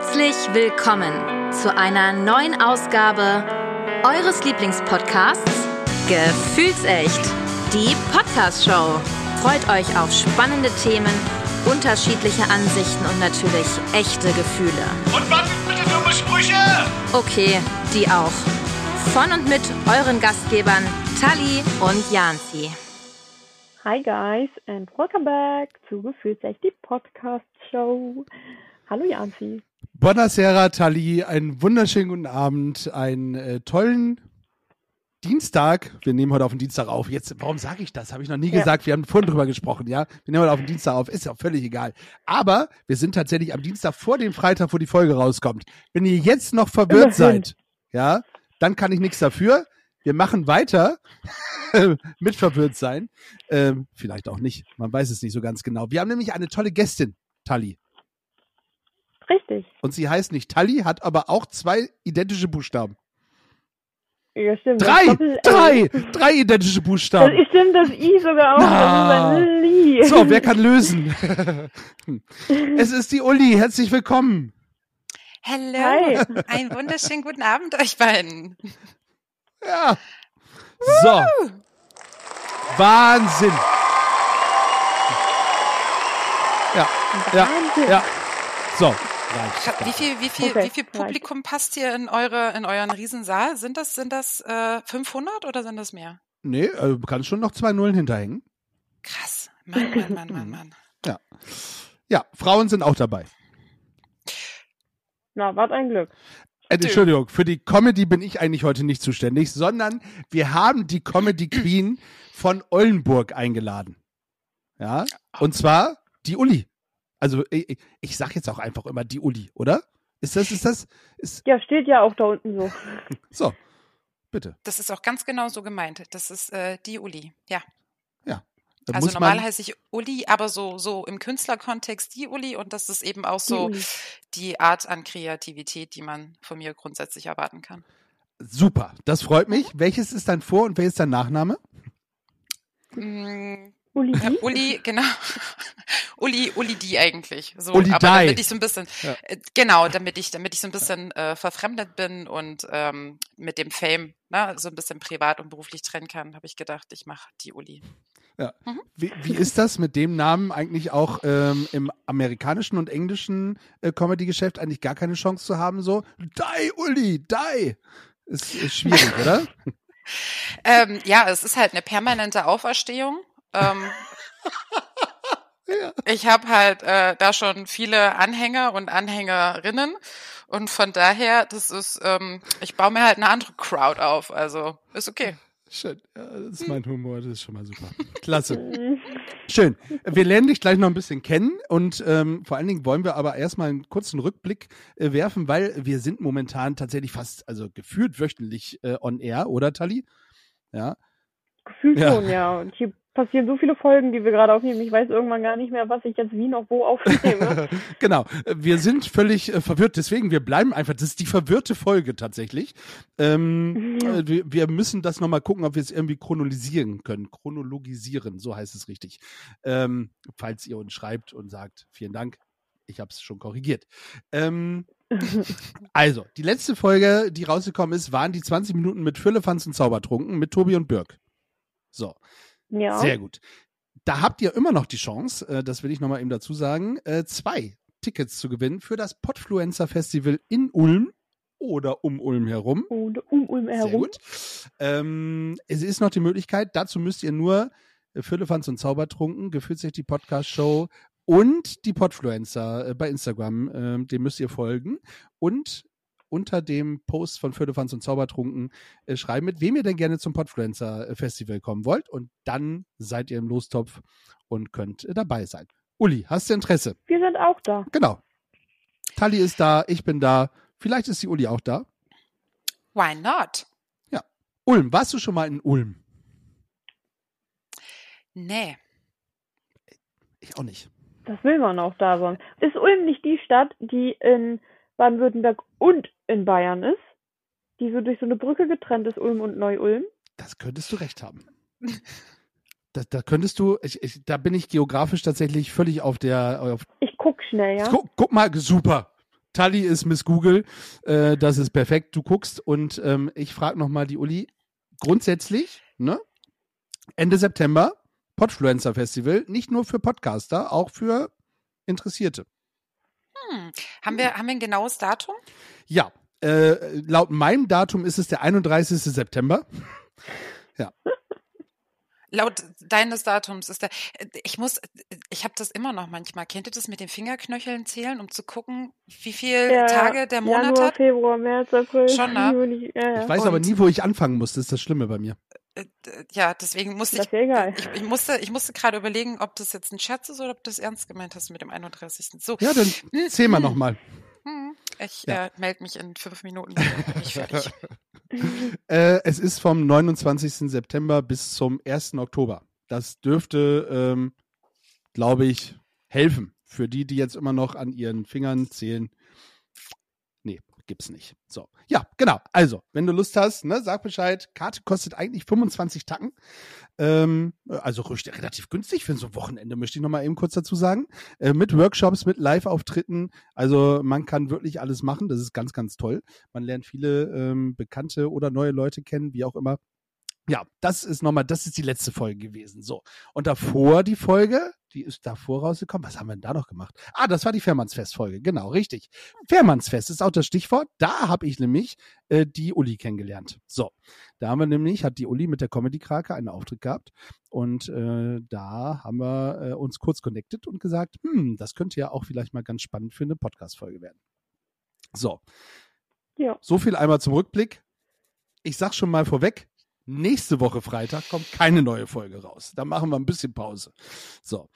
Herzlich willkommen zu einer neuen Ausgabe eures Lieblingspodcasts Gefühlsecht, die Podcast-Show. Freut euch auf spannende Themen, unterschiedliche Ansichten und natürlich echte Gefühle. Und was sind bitte dumme Sprüche? Okay, die auch. Von und mit euren Gastgebern Tali und Janzi. Hi guys and welcome back zu Gefühlsecht, die Podcast Show. Hallo Janzi. Buonasera, Tali. Einen wunderschönen guten Abend, einen äh, tollen Dienstag. Wir nehmen heute auf den Dienstag auf. Jetzt, warum sage ich das? Habe ich noch nie Ja. gesagt. Wir haben vorhin drüber gesprochen, ja. Wir nehmen heute auf den Dienstag auf. Ist ja auch völlig egal. Aber wir sind tatsächlich am Dienstag vor dem Freitag, wo die Folge rauskommt. Wenn ihr jetzt noch verwirrt seid, ja, dann kann ich nichts dafür. Wir machen weiter mit verwirrt sein. Ähm, vielleicht auch nicht. Man weiß es nicht so ganz genau. Wir haben nämlich eine tolle Gästin, Tali. Richtig. Und sie heißt nicht Tali, hat aber auch zwei identische Buchstaben. Ja, stimmt. Drei! Das Doppel-L. Drei! Drei identische Das Buchstaben. ist, stimmt, das I sogar auch. Na. Das ist ein Li. So, wer kann lösen? es ist die Uli. Herzlich willkommen. Hallo, Hi. einen wunderschönen guten Abend euch beiden. Ja. So. Wahnsinn. Ja, ja, Wahnsinn. ja. So. Reicht. Wie viel, wie viel, Okay, wie viel. Publikum passt hier in eure, in euren Riesensaal? Sind das, sind das äh, 500 oder sind das mehr? Nee, äh, du kannst schon noch zwei Nullen hinterhängen. Krass, Mann, Mann, Mann, Mann, Mann. Ja, Frauen sind auch dabei. Na, wart ein Glück. Äh, Entschuldigung, für die Comedy bin ich eigentlich heute nicht zuständig, sondern wir haben die Comedy Queen von Ollenburg eingeladen. Ja, und zwar die Uli. Also ich, ich- ich sag jetzt auch einfach immer die Uli, oder? Ist das, ist das, ist, Ja, steht ja auch da unten so. so, bitte. Das ist auch ganz genau so gemeint. Das ist äh, die Uli. Ja. Da Also muss normal man, heiße ich Uli, aber so, so im Künstlerkontext die Uli und das ist eben auch Die so Uli. die Art an Kreativität, die man von mir grundsätzlich erwarten kann. super, das freut mich. Welches ist dein Vor- und welches ist dein Nachname? Uli, Äh, die? Uli, genau. Uli, Uli die eigentlich. So, Uli aber die. damit ich so ein bisschen, Ja. äh, genau, damit ich, damit ich so ein bisschen äh, verfremdet bin und ähm, mit dem Fame, ne, so ein bisschen privat und beruflich trennen kann, habe ich gedacht, ich mache die Uli. Wie, wie ist das mit dem Namen eigentlich auch ähm, im amerikanischen und englischen äh, Comedy-Geschäft eigentlich gar keine Chance zu haben? So, die Uli, die. Ist, ist schwierig, oder? Ähm, ja, es ist halt eine permanente Auferstehung. Ähm, Ja. Ich habe halt äh, da schon viele Anhänger und Anhängerinnen und von daher, das ist, ähm, ich baue mir halt eine andere Crowd auf, also ist okay. Schön. Ja, das ist mein Humor, das ist schon mal super. Klasse. Schön. Wir lernen dich gleich noch ein bisschen kennen und ähm, vor allen Dingen wollen wir aber erstmal einen kurzen Rückblick äh, werfen, weil wir sind momentan tatsächlich fast, also gefühlt wöchentlich äh, on air, oder Tali? Ja. Gefühlt Ja. schon, ja. Und hier passieren so viele Folgen, die wir gerade aufnehmen. Ich weiß irgendwann gar nicht mehr, was ich jetzt wie noch wo aufnehme. genau. Wir sind völlig äh, verwirrt, deswegen wir bleiben einfach. Das ist die verwirrte Folge tatsächlich. Ähm, Ja. äh, wir, wir müssen das nochmal gucken, ob wir es irgendwie chronologisieren können. Chronologisieren, so heißt es richtig. Ähm, falls ihr uns schreibt und sagt, vielen Dank, ich habe es schon korrigiert. Ähm, also, die letzte Folge, die rausgekommen ist, waren die 20 Minuten mit Füllefanz und Zaubertrunken mit Tobi und Birk. So. Ja. Sehr gut. Da habt ihr immer noch die Chance, äh, das will ich nochmal eben dazu sagen, äh, zwei Tickets zu gewinnen für das Podfluencer Festival in Ulm oder um Ulm herum. Und um Ulm Sehr herum. gut. Ähm, es ist noch die Möglichkeit, dazu müsst ihr nur äh, Füllefanz und Zaubertrunken, gefühlt sich die Podcast-Show und die Podfluencer bei Instagram, ähm, dem müsst ihr folgen. Und unter dem Post von Füllefanz und Zaubertrunken äh, schreiben, mit wem ihr denn gerne zum Podfluencer Festival kommen wollt. Und dann seid ihr im Lostopf und könnt äh, dabei sein. Uli, hast du Interesse? Wir sind auch da. Genau. Tali ist da, ich bin da. Vielleicht ist die Uli auch da. Why not? Ulm, warst du schon mal in Ulm? Nee. Ich auch nicht. Das will man auch da sein. Ist Ulm nicht die Stadt, die in Baden-Württemberg und in Bayern ist? Die so durch so eine Brücke getrennt ist, Ulm und Neu-Ulm? Das könntest du recht haben. Da, da könntest du, ich, ich, da bin ich geografisch tatsächlich völlig auf der. Auf, Ich guck schnell, ja? guck, guck mal, super. Tali ist Miss Google. Äh, das ist perfekt. Du guckst und ähm, ich frage nochmal die Uli. Grundsätzlich, ne? Ende September, Podfluencer Festival, nicht nur für Podcaster, auch für Interessierte. Hm. Haben, wir, haben wir ein genaues Datum? Ja, äh, laut meinem Datum ist es der 31. September. Ja. Laut deines Datums ist der. Ich muss, ich habe das immer noch manchmal. Kennt ihr das mit den Fingerknöcheln zählen, um zu gucken, wie viele Ja, Tage der Monat Januar, hat? Februar, März, April, Schon, ne? Juni. Ja, ja. Ich weiß aber Und- nie, wo ich anfangen muss. Das ist das Schlimme bei mir. Äh, Ja, deswegen musste Das ich, ist ja egal. ich, ich musste, ich musste gerade überlegen, ob das jetzt ein Scherz ist oder ob du das ernst gemeint hast mit dem 31. So, Ja, dann zähl mal nochmal. hm, ich Ja. äh, melde mich in fünf Minuten. Bin ich fertig. Äh, es ist vom 29. September bis zum 1. Oktober. Das dürfte, ähm, glaube ich, helfen. Für die, die jetzt immer noch an ihren Fingern zählen. Gibt's nicht. So. Ja, genau. Also, wenn du Lust hast, ne, sag Bescheid. Karte kostet eigentlich 25 Tacken. Ähm, also relativ günstig für so ein Wochenende, möchte ich nochmal eben kurz dazu sagen. Äh, mit Workshops, mit Live-Auftritten. Also man kann wirklich alles machen. Das ist ganz, ganz toll. Man lernt viele ähm, bekannte oder neue Leute kennen, wie auch immer. Ja, das ist nochmal, das ist die letzte Folge gewesen. So. Und davor die Folge, die ist davor rausgekommen. Was haben wir denn da noch gemacht? Ah, das war die Fährmannsfest-Folge. Genau, richtig. Fährmannsfest ist auch das Stichwort. Da habe ich nämlich äh, die Uli kennengelernt. So. Da haben wir nämlich, hat die Uli mit der Comedy-Krake einen Auftritt gehabt. Und äh, da haben wir äh, uns kurz connected und gesagt, hm, das könnte ja auch vielleicht mal ganz spannend für eine Podcast-Folge werden. So. Ja. So viel einmal zum Rückblick. Ich sag schon mal vorweg, nächste Woche Freitag kommt keine neue Folge raus. Da machen wir ein bisschen Pause. So,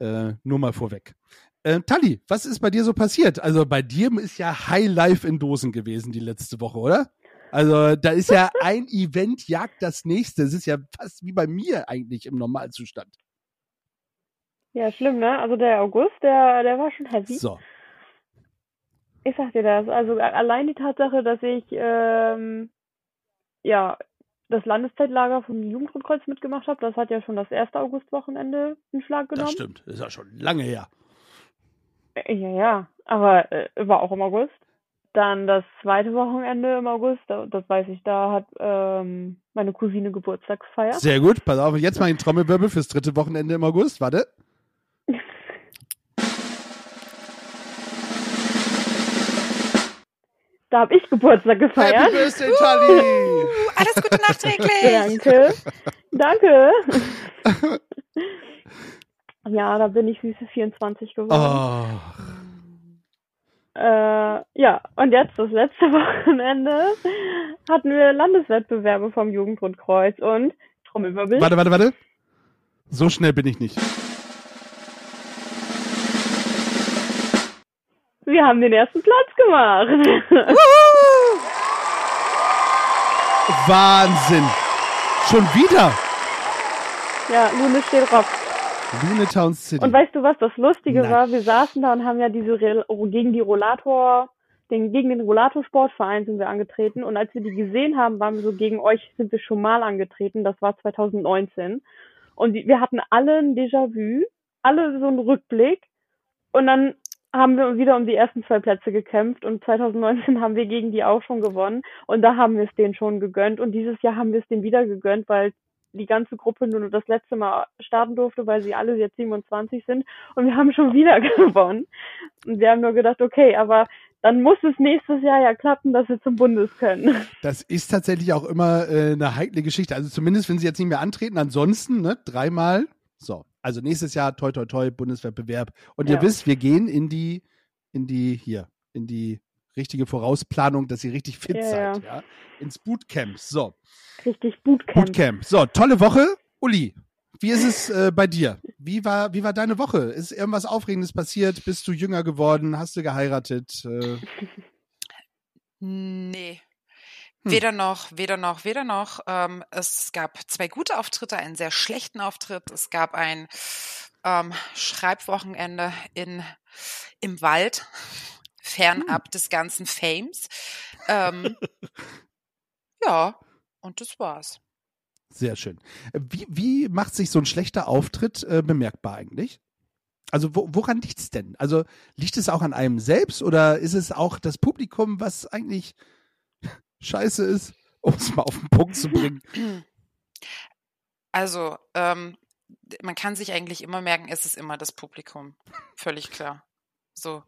äh, nur mal vorweg. Äh, Tali, was ist bei dir so passiert? Also bei dir ist ja High Life in Dosen gewesen die letzte Woche, oder? Also da ist ja ein Event jagt das nächste. Es ist ja fast wie bei mir eigentlich im Normalzustand. Ja, schlimm, ne? Also der August, der, der war schon heavy. So, Ich sag dir das. Also allein die Tatsache, dass ich ähm, ja das Landeszeitlager vom Jugendrundkreuz mitgemacht habe, das hat ja schon das erste Augustwochenende in Schlag das genommen. stimmt. Das ist ja schon lange her. Äh, Ja, ja, aber äh, war auch im August. Dann das zweite Wochenende im August, da, das weiß ich, da hat ähm, meine Cousine Geburtstag gefeiert. Sehr gut. Pass auf, jetzt mal den Trommelwirbel fürs dritte Wochenende im August. Warte. Da habe ich Geburtstag gefeiert. Happy Birthday, Tali! Alles Gute nachträglich. Danke. Danke. Ja, da bin ich süße 24 geworden. Oh. Äh, ja, und jetzt das letzte Wochenende hatten wir Landeswettbewerbe vom Jugendrundkreuz und Trommelwirbel. Warte, warte, warte. So schnell bin ich nicht. Wir haben den ersten Platz gemacht. Wahnsinn. Schon wieder. ja, Lune steht Rock. Lunetown City. Und weißt du, was das Lustige Nein. war? Wir saßen da und haben ja diese Rel gegen die Rollator, den, gegen den Rollator-Sportverein sind wir angetreten. Und als wir die gesehen haben, waren wir so, gegen euch sind wir schon mal angetreten. Das war 2019. Und wir hatten alle ein Déjà-vu, alle so einen Rückblick. Und dann haben wir wieder um die ersten zwei Plätze gekämpft. Und 2019 haben wir gegen die auch schon gewonnen. Und da haben wir es denen schon gegönnt. Und dieses Jahr haben wir es denen wieder gegönnt, weil die ganze Gruppe nur das letzte Mal starten durfte, weil sie alle jetzt 27 sind und wir haben schon wieder gewonnen. Und wir haben nur gedacht, okay, aber dann muss es nächstes Jahr ja klappen, dass wir zum Bundes können. Das ist tatsächlich auch immer äh, eine heikle Geschichte. Also zumindest, wenn sie jetzt nicht mehr antreten. Ansonsten, ne, dreimal. So. Also nächstes Jahr, toi, toi, toi, Bundeswettbewerb. Und ihr Ja. wisst, wir gehen in die, in die, hier, in die richtige Vorausplanung, dass ihr richtig fit Ja, seid. Ja. Ins Bootcamp. So. Richtig Bootcamp. Bootcamp. So, tolle Woche. Uli, wie ist es äh, bei dir? Wie war, wie war deine Woche? Ist irgendwas Aufregendes passiert? Bist du jünger geworden? Hast du geheiratet? Äh, Nee. Hm. Weder noch, weder noch, weder noch. Ähm, es gab zwei gute Auftritte, einen sehr schlechten Auftritt. Es gab ein ähm, Schreibwochenende in, im Wald, fernab des ganzen Fames. Ähm, ja, und das war's. sehr schön. Wie, wie macht sich so ein schlechter Auftritt äh, bemerkbar eigentlich? Also wo, woran liegt es denn? Also liegt es auch an einem selbst oder ist es auch das Publikum, was eigentlich scheiße ist, um es mal auf den Punkt zu bringen? Also, ähm, man kann sich eigentlich immer merken, es ist immer das Publikum. Völlig klar. So.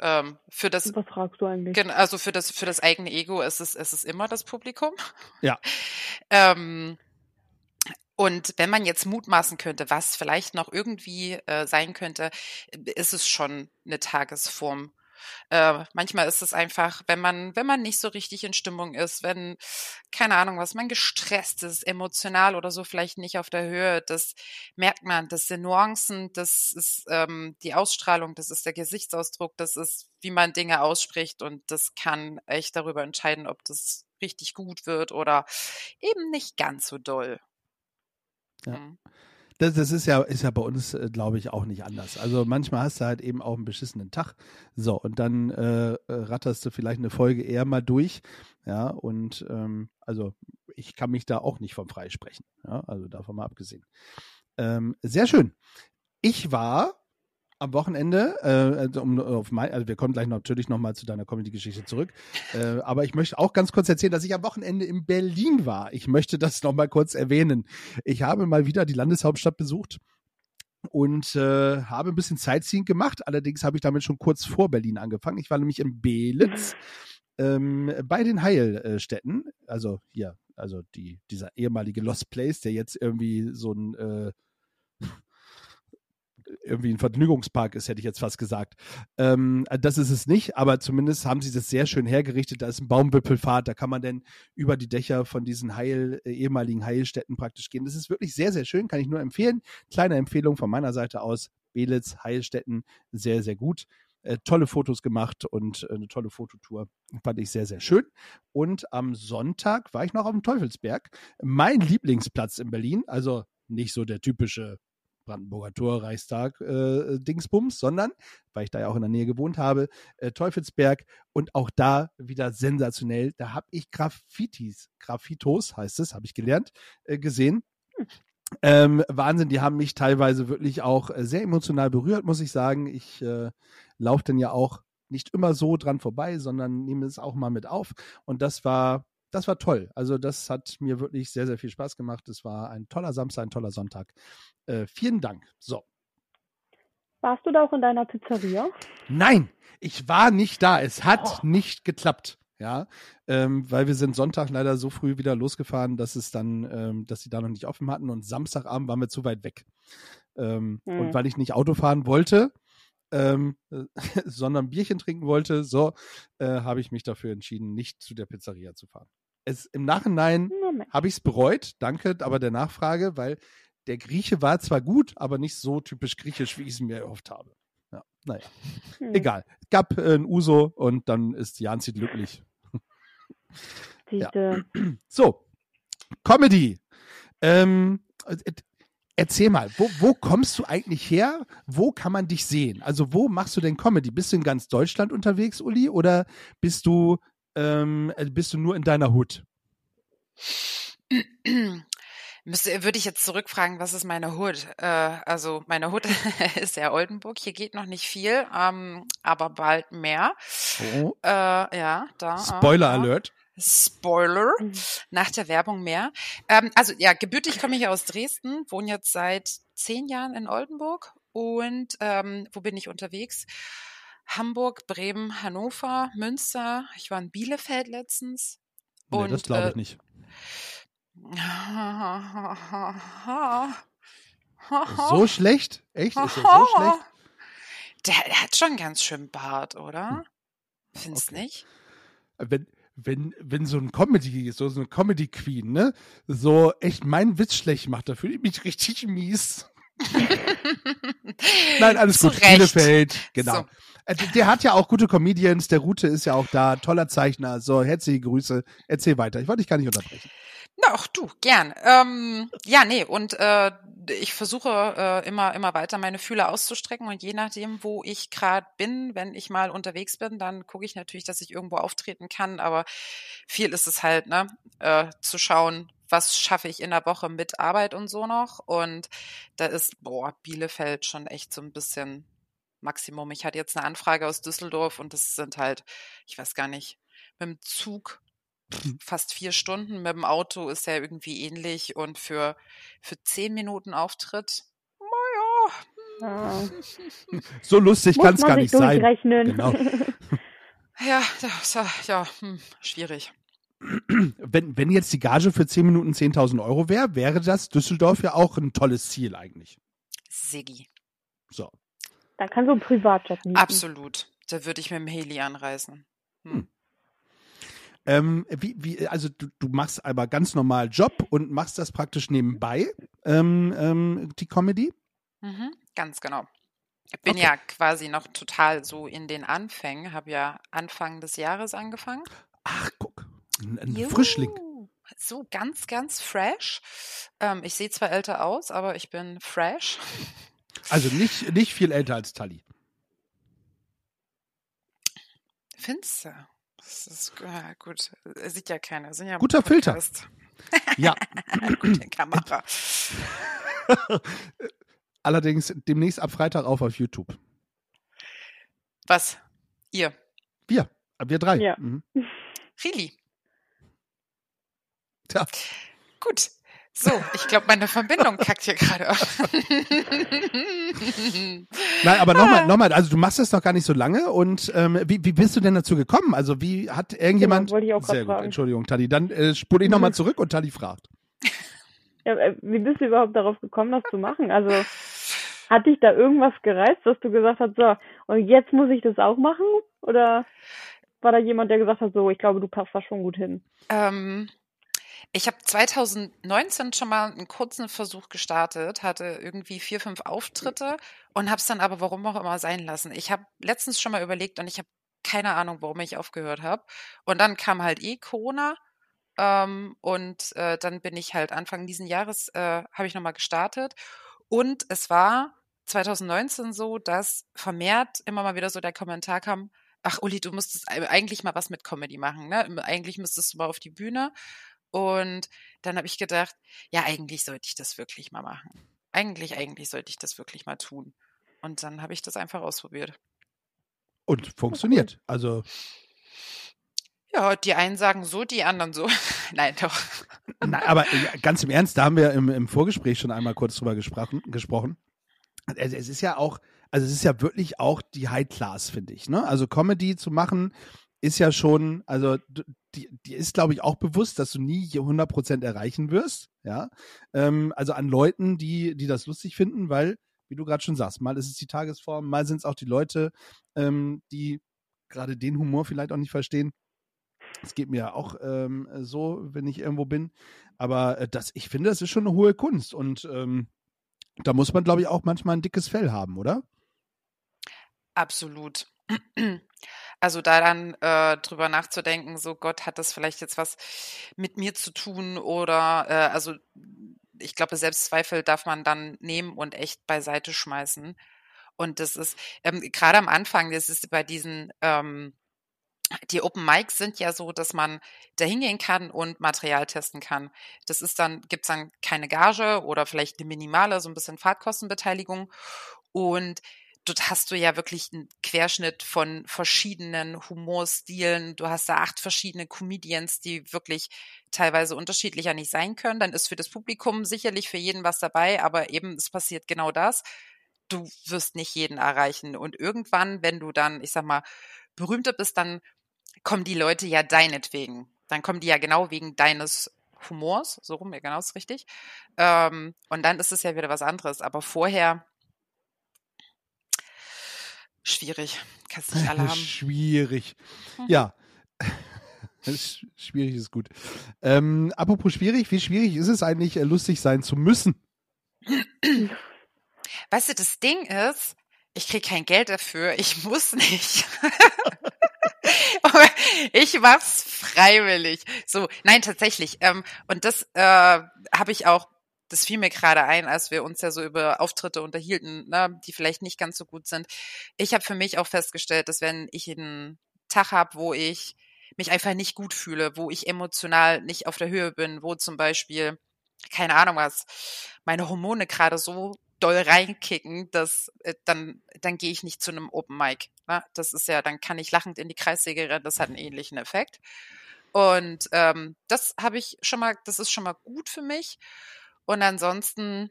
Ähm, für das, Was fragst du eigentlich? gen- also für das, für das eigene Ego ist es, ist es immer das Publikum. Ja. Ähm, und wenn man jetzt mutmaßen könnte, was vielleicht noch irgendwie äh, sein könnte, ist es schon eine Tagesform. Äh, manchmal ist es einfach, wenn man, wenn man nicht so richtig in Stimmung ist, wenn, keine Ahnung, was man gestresst ist, emotional oder so vielleicht nicht auf der Höhe, das merkt man, das sind Nuancen, das ist ähm, die Ausstrahlung, das ist der Gesichtsausdruck, das ist, wie man Dinge ausspricht und das kann echt darüber entscheiden, ob das richtig gut wird oder eben nicht ganz so doll. Ja. Mhm. Das, das ist ja, ist ja bei uns, äh, glaube ich, auch nicht anders. Also manchmal hast du halt eben auch einen beschissenen Tag. So, und dann äh, äh, ratterst du vielleicht eine Folge eher mal durch. Ja, und ähm, also ich kann mich da auch nicht vom freisprechen. Ja, also davon mal abgesehen. Ähm, sehr schön. Ich war am Wochenende, äh, also um auf mein, also wir kommen gleich natürlich nochmal zu deiner Comedy-Geschichte zurück, äh, aber ich möchte auch ganz kurz erzählen, dass ich am Wochenende in Berlin war. Ich möchte das nochmal kurz erwähnen. Ich habe mal wieder die Landeshauptstadt besucht und äh, habe ein bisschen Sightseeing gemacht. Allerdings habe ich damit schon kurz vor Berlin angefangen. Ich war nämlich in Belitz ähm, bei den Heilstätten, also hier, also die, dieser ehemalige Lost Place, der jetzt irgendwie so ein äh, irgendwie ein Vergnügungspark ist, hätte ich jetzt fast gesagt. Ähm, das ist es nicht, aber zumindest haben sie das sehr schön hergerichtet. Da ist ein Baumwipfelfahrt, da kann man dann über die Dächer von diesen Heil, äh, ehemaligen Heilstätten praktisch gehen. Das ist wirklich sehr, sehr schön, kann ich nur empfehlen. Kleine Empfehlung von meiner Seite aus. Belitz, Heilstätten, sehr, sehr gut. Äh, tolle Fotos gemacht und äh, eine tolle Fototour. Fand ich sehr, sehr schön. Und am Sonntag war ich noch auf dem Teufelsberg. Mein Lieblingsplatz in Berlin, also nicht so der typische Brandenburger Tor, Reichstag, äh, Dingsbums, sondern, weil ich da ja auch in der Nähe gewohnt habe, äh, Teufelsberg und auch da wieder sensationell. Da habe ich Graffitis, Graffitos heißt es, habe ich gelernt, äh, gesehen. Ähm, Wahnsinn, die haben mich teilweise wirklich auch äh, sehr emotional berührt, muss ich sagen. Ich äh, laufe dann ja auch nicht immer so dran vorbei, sondern nehme es auch mal mit auf. Und das war, das war toll. Also das hat mir wirklich sehr, sehr viel Spaß gemacht. Es war ein toller Samstag, ein toller Sonntag. Äh, vielen Dank. So. Warst du da auch in deiner Pizzeria? Nein, ich war nicht da. Es hat nicht geklappt. Ja, ähm, weil wir sind Sonntag leider so früh wieder losgefahren, dass es dann, ähm, dass sie da noch nicht offen hatten und Samstagabend waren wir zu weit weg. Ähm, Hm. Und weil ich nicht Auto fahren wollte, ähm, äh, sondern Bierchen trinken wollte, so äh, habe ich mich dafür entschieden, nicht zu der Pizzeria zu fahren. Es im Nachhinein habe ich es bereut, danke aber der Nachfrage, weil der Grieche war zwar gut, aber nicht so typisch griechisch, wie ich es mir erhofft habe. Ja, naja, Hm. egal. Gab äh, ein Uso und dann ist Janzi glücklich. Siehste. So, Comedy. Ähm, äh, erzähl mal, wo, wo kommst du eigentlich her? Wo kann man dich sehen? Also wo machst du denn Comedy? Bist du in ganz Deutschland unterwegs, Uli, oder bist du ähm, äh, bist du nur in deiner Hut? Müsste, würde ich jetzt zurückfragen, was ist meine Hood? Äh, also meine Hood ist ja Oldenburg. Hier geht noch nicht viel, ähm, aber bald mehr. Oh, Äh, ja, da. äh, Spoiler ja. Alert. Spoiler. Mhm. Nach der Werbung mehr. Ähm, also ja, gebürtig komme ich aus Dresden, wohne jetzt seit zehn Jahren in Oldenburg. Und ähm, wo bin ich unterwegs? Hamburg, Bremen, Hannover, Münster. Ich war in Bielefeld letztens. Nee, das glaube ich äh, nicht. So schlecht? Echt? Ist so schlecht? Der, der hat schon ganz schön Bart, oder? Findest okay. nicht? wenn, wenn, wenn so ein Comedy, so, so eine Comedy Queen, ne, so echt meinen Witz schlecht macht, da fühle ich mich richtig mies. Nein, alles Zu gut. Recht. Bielefeld, genau. So. Äh, Der, hat ja auch gute Comedians, der Rute ist ja auch da, toller Zeichner. So, herzliche Grüße. Erzähl weiter. Ich wollte dich gar nicht unterbrechen. Na, auch du, gern. Ähm, ja, nee, und äh, ich versuche äh, immer, immer weiter meine Fühler auszustrecken und je nachdem, wo ich gerade bin, wenn ich mal unterwegs bin, dann gucke ich natürlich, dass ich irgendwo auftreten kann, aber viel ist es halt, ne, äh, zu schauen, was schaffe ich in der Woche mit Arbeit und so noch. Und da ist, boah, Bielefeld schon echt so ein bisschen Maximum. Ich hatte jetzt eine Anfrage aus Düsseldorf und das sind halt, ich weiß gar nicht, mit dem Zug Hm. fast vier Stunden, mit dem Auto ist ja irgendwie ähnlich und für, für zehn Minuten Auftritt, naja, Ja. So lustig kann es gar nicht sein. Genau. ja, das, ja, ja hm, schwierig. Wenn, wenn jetzt die Gage für 10 Minuten 10.000 Euro wäre, wäre das Düsseldorf ja auch ein tolles Ziel eigentlich. Siggi. So. Dann kannst du einen Privatjet mieten. Absolut. Da würde ich mit dem Heli anreisen. Hm. Ähm, wie, wie, also du, du machst aber ganz normal Job und machst das praktisch nebenbei, ähm, ähm, die Comedy. Mhm, ganz genau. Ich bin Okay. ja quasi noch total so in den Anfängen, habe ja Anfang des Jahres angefangen. Ach, guck. Ein, ein Juhu. Frischling. So ganz, ganz fresh. Ähm, ich sehe zwar älter aus, aber ich bin fresh. Also nicht, nicht viel älter als Tali. Findest du? Das ist ja, gut. Äh, Sieht ja keiner. Sind ja Guter Filter. Ja. Gute Kamera. Allerdings demnächst ab Freitag auf auf YouTube. Was? Ihr? Wir. Wir drei. Ja. Mhm. Rili. Tja. Gut. So, ich glaube, meine Verbindung kackt hier gerade. Nein, aber Ah. nochmal, nochmal, also du machst das noch gar nicht so lange und ähm, wie, wie bist du denn dazu gekommen? Also wie hat irgendjemand. Genau, wollte ich auch Sehr gut, fragen. Entschuldigung, Tali. Dann äh, spule ich nochmal zurück und Tali fragt. Ja, äh, wie bist du überhaupt darauf gekommen, das zu machen? Also hat dich da irgendwas gereizt, dass du gesagt hast, so, und jetzt muss ich das auch machen? Oder war da jemand, der gesagt hat, so, ich glaube, du passt da schon gut hin? Ähm, ich habe 2019 schon mal einen kurzen Versuch gestartet, hatte irgendwie vier, fünf Auftritte und habe es dann aber warum auch immer sein lassen. Ich habe letztens schon mal überlegt und ich habe keine Ahnung, warum ich aufgehört habe. Und dann kam halt eh Corona ähm, und äh, dann bin ich halt Anfang diesen Jahres äh, habe ich nochmal gestartet und es war 2019 so, dass vermehrt immer mal wieder so der Kommentar kam, ach Uli, du müsstest ei- eigentlich mal was mit Comedy machen, ne? Eigentlich müsstest du mal auf die Bühne. Und dann habe ich gedacht, ja, eigentlich sollte ich das wirklich mal machen. Eigentlich, eigentlich sollte ich das wirklich mal tun. Und dann habe ich das einfach ausprobiert. Und funktioniert. Also, Ja, die einen sagen so, die anderen so. Nein, doch. na, aber ganz im Ernst, da haben wir im, im Vorgespräch schon einmal kurz drüber gesprochen. gesprochen. Es, es ist ja auch, also es ist ja wirklich auch die High Class, finde ich. Ne? Also Comedy zu machen ist ja schon, also die, die ist, glaube ich, auch bewusst, dass du nie hier 100% erreichen wirst. Ja, ähm, also an Leuten, die, die das lustig finden, weil, wie du gerade schon sagst, mal ist es die Tagesform, mal sind es auch die Leute, ähm, die gerade den Humor vielleicht auch nicht verstehen. Es geht mir ja auch ähm, so, wenn ich irgendwo bin. Aber äh, das, ich finde, das ist schon eine hohe Kunst. Und ähm, da muss man, glaube ich, auch manchmal ein dickes Fell haben, oder? Absolut. Also da dann äh, drüber nachzudenken, so Gott, hat das vielleicht jetzt was mit mir zu tun oder äh, also ich glaube, Selbstzweifel darf man dann nehmen und echt beiseite schmeißen. Und das ist ähm, gerade am Anfang, das ist bei diesen ähm, die Open Mics sind ja so, dass man da hingehen kann und Material testen kann. Das ist dann, gibt's dann keine Gage oder vielleicht eine minimale, so ein bisschen Fahrtkostenbeteiligung. Und dort hast du ja wirklich einen Querschnitt von verschiedenen Humorstilen. Du hast da acht verschiedene Comedians, die wirklich teilweise unterschiedlicher nicht sein können. Dann ist für das Publikum sicherlich für jeden was dabei, aber eben es passiert genau das. Du wirst nicht jeden erreichen. Und irgendwann, wenn du dann, ich sag mal, berühmter bist, dann kommen die Leute ja deinetwegen. Dann kommen die ja genau wegen deines Humors, so rum, ja genau ist richtig. Ähm, und dann ist es ja wieder was anderes. Aber vorher schwierig. Kannst nicht alle haben. Schwierig. Mhm. Ja. Sch- schwierig ist gut. Ähm, apropos schwierig, wie schwierig ist es eigentlich, äh, lustig sein zu müssen? Weißt du, das Ding ist, ich kriege kein Geld dafür, ich muss nicht. Ich mach's freiwillig. So, nein, tatsächlich. Ähm, und das äh, habe ich auch, das fiel mir gerade ein, als wir uns ja so über Auftritte unterhielten, ne, die vielleicht nicht ganz so gut sind. Ich habe für mich auch festgestellt, dass wenn ich einen Tag habe, wo ich mich einfach nicht gut fühle, wo ich emotional nicht auf der Höhe bin, wo zum Beispiel, keine Ahnung was, meine Hormone gerade so doll reinkicken, dass äh, dann, dann gehe ich nicht zu einem Open Mic. Ne? Das ist ja, dann kann ich lachend in die Kreissäge rennen, das hat einen ähnlichen Effekt. Und ähm, das habe ich schon mal, das ist schon mal gut für mich. Und ansonsten,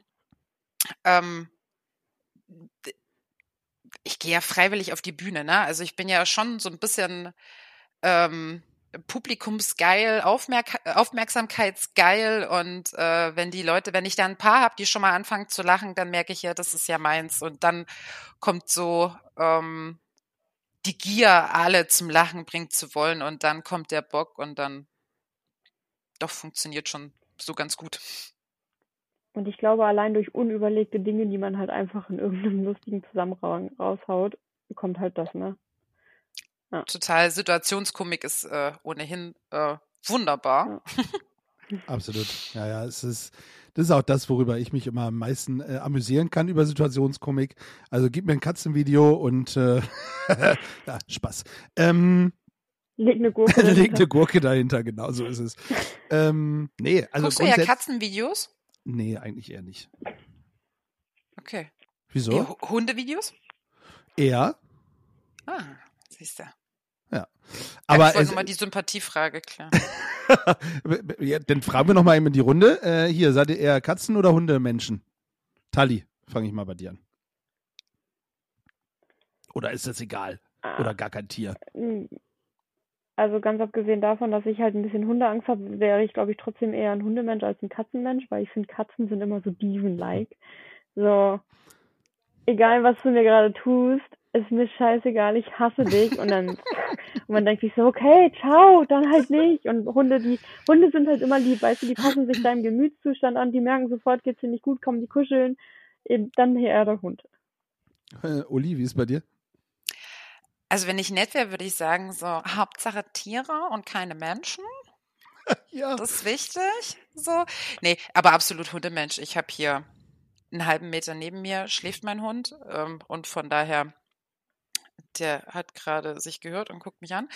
ähm, ich gehe ja freiwillig auf die Bühne, ne? Also ich bin ja schon so ein bisschen ähm, publikumsgeil, Aufmerk aufmerksamkeitsgeil und äh, wenn die Leute, wenn ich da ein paar habe, die schon mal anfangen zu lachen, dann merke ich ja, das ist ja meins und dann kommt so ähm, die Gier, alle zum Lachen bringen zu wollen und dann kommt der Bock und dann doch funktioniert schon so ganz gut. Und ich glaube, allein durch unüberlegte Dinge, die man halt einfach in irgendeinem lustigen Zusammenhang raushaut, kommt halt das, ne? Ja. Total. Situationskomik ist äh, ohnehin äh, wunderbar. Ja. Absolut. Ja, ja, es ist, das ist auch das, worüber ich mich immer am meisten äh, amüsieren kann über Situationskomik. Also gib mir ein Katzenvideo und äh, ja, Spaß. Ähm, Leg eine Gurke dahinter. Leg eine Gurke dahinter, genau so ist es. Ähm, nee, also Guckst du ja Katzenvideos? Nee, eigentlich eher nicht. Okay. Wieso? Hundevideos? Eher. Ah, siehst du. Ja. Aber ich wollte nochmal die Sympathiefrage klar. ja, dann fragen wir nochmal eben in die Runde. Äh, hier, seid ihr eher Katzen- oder Hundemenschen? Tali, fange ich mal bei dir an. Oder ist das egal? Oder gar kein Tier? Also ganz abgesehen davon, dass ich halt ein bisschen Hundeangst habe, wäre ich, glaube ich, trotzdem eher ein Hundemensch als ein Katzenmensch, weil ich finde, Katzen sind immer so Diven-like. So, egal was du mir gerade tust, ist mir scheißegal, ich hasse dich. Und dann, und man denkt sich so, okay, ciao, dann halt nicht. Und Hunde, die, Hunde sind halt immer lieb, weißt du, die passen sich deinem Gemütszustand an, die merken sofort, geht's dir nicht gut, kommen die kuscheln. Eben, dann eher der Hund. Äh, Uli, wie ist bei dir? Also wenn ich nett wäre, würde ich sagen, so Hauptsache Tiere und keine Menschen. ja. Das ist wichtig. So. Nee, aber absolut Hundemensch. Ich habe hier einen halben Meter neben mir schläft mein Hund ähm, und von daher, der hat gerade sich gehört und guckt mich an.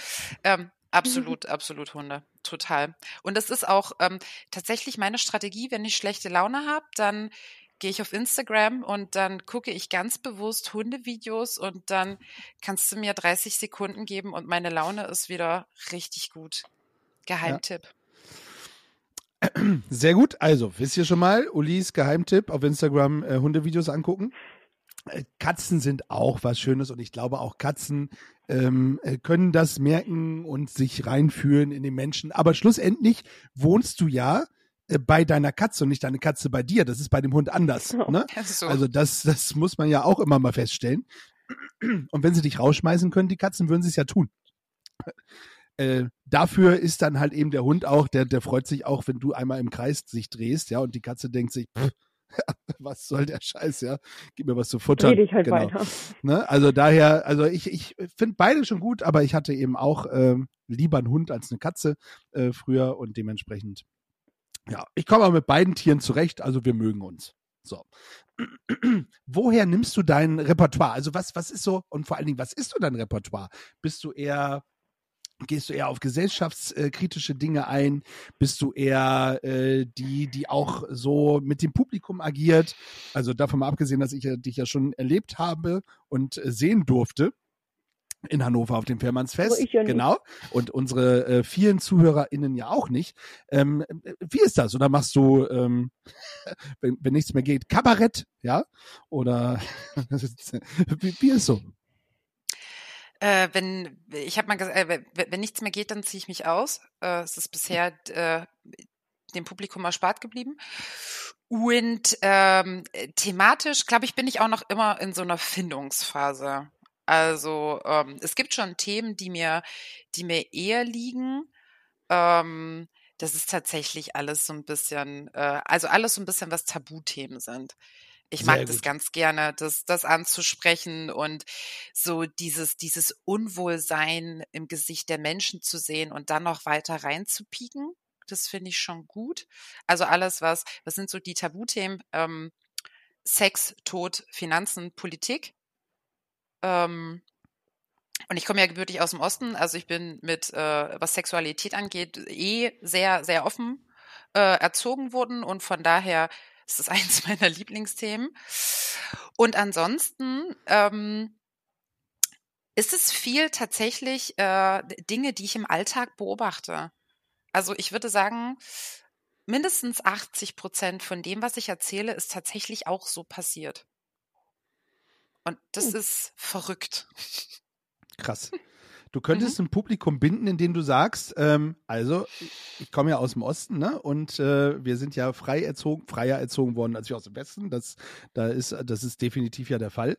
Ähm, absolut, absolut Hunde, total. Und das ist auch ähm, tatsächlich meine Strategie, wenn ich schlechte Laune habe, dann gehe ich auf Instagram und dann gucke ich ganz bewusst Hundevideos und dann kannst du mir 30 Sekunden geben und meine Laune ist wieder richtig gut. Geheimtipp. Ja. Sehr gut. Also, wisst ihr schon mal, Ulis Geheimtipp auf Instagram äh, Hundevideos angucken. Äh, Katzen sind auch was Schönes und ich glaube auch Katzen ähm, äh, können das merken und sich reinfühlen in den Menschen. Aber schlussendlich wohnst du ja bei deiner Katze und nicht deine Katze bei dir. Das ist bei dem Hund anders. Ne? So. Also das, das muss man ja auch immer mal feststellen. Und wenn sie dich rausschmeißen können, die Katzen, würden sie es ja tun. Äh, dafür ist dann halt eben der Hund auch, der, der freut sich auch, wenn du einmal im Kreis sich drehst, ja, und die Katze denkt sich, pff, was soll der Scheiß, ja? Gib mir was zu futtern. Rede ich halt genau. weiter. Ne? Also daher, also ich, ich finde beide schon gut, aber ich hatte eben auch ähm, lieber einen Hund als eine Katze äh, früher und dementsprechend ja, ich komme aber mit beiden Tieren zurecht, also wir mögen uns. So. Woher nimmst du dein Repertoire? Also was, was ist so, und vor allen Dingen, was ist so dein Repertoire? Bist du eher, gehst du eher auf gesellschaftskritische Dinge ein? Bist du eher äh, die, die auch so mit dem Publikum agiert? Also davon mal abgesehen, dass ich ja, dich ja schon erlebt habe und äh, sehen durfte in Hannover auf dem Fährmannsfest. Ja genau. Und unsere äh, vielen ZuhörerInnen ja auch nicht. Ähm, äh, wie ist das? Oder machst du, ähm, wenn, wenn nichts mehr geht, Kabarett, ja? Oder wie, wie ist so? Äh, wenn ich habe mal gesagt, äh, wenn nichts mehr geht, dann ziehe ich mich aus. Äh, es ist bisher äh, dem Publikum erspart geblieben. Und ähm, thematisch, glaube ich, bin ich auch noch immer in so einer Findungsphase. Also ähm, es gibt schon Themen, die mir, die mir eher liegen. Ähm, das ist tatsächlich alles so ein bisschen, äh, also alles so ein bisschen, was Tabuthemen sind. Ich mag das ganz gerne, das, das anzusprechen und so dieses, dieses Unwohlsein im Gesicht der Menschen zu sehen und dann noch weiter reinzupieken. Das finde ich schon gut. Also alles, was, was sind so die Tabuthemen? Ähm, Sex, Tod, Finanzen, Politik. Ähm, Und ich komme ja gebürtig aus dem Osten, also ich bin mit, äh, was Sexualität angeht, eh sehr, sehr offen äh, erzogen worden und von daher ist es eins meiner Lieblingsthemen. Und ansonsten ähm, ist es viel tatsächlich äh, Dinge, die ich im Alltag beobachte. Also ich würde sagen, mindestens 80 Prozent von dem, was ich erzähle, ist tatsächlich auch so passiert. Und das Hm. ist verrückt. Krass. Du könntest ein Publikum binden, indem du sagst, ähm, also ich, ich komme ja aus dem Osten, ne? Und äh, wir sind ja frei erzogen, freier erzogen worden als wir aus dem Westen. Das, da ist, das ist definitiv ja der Fall.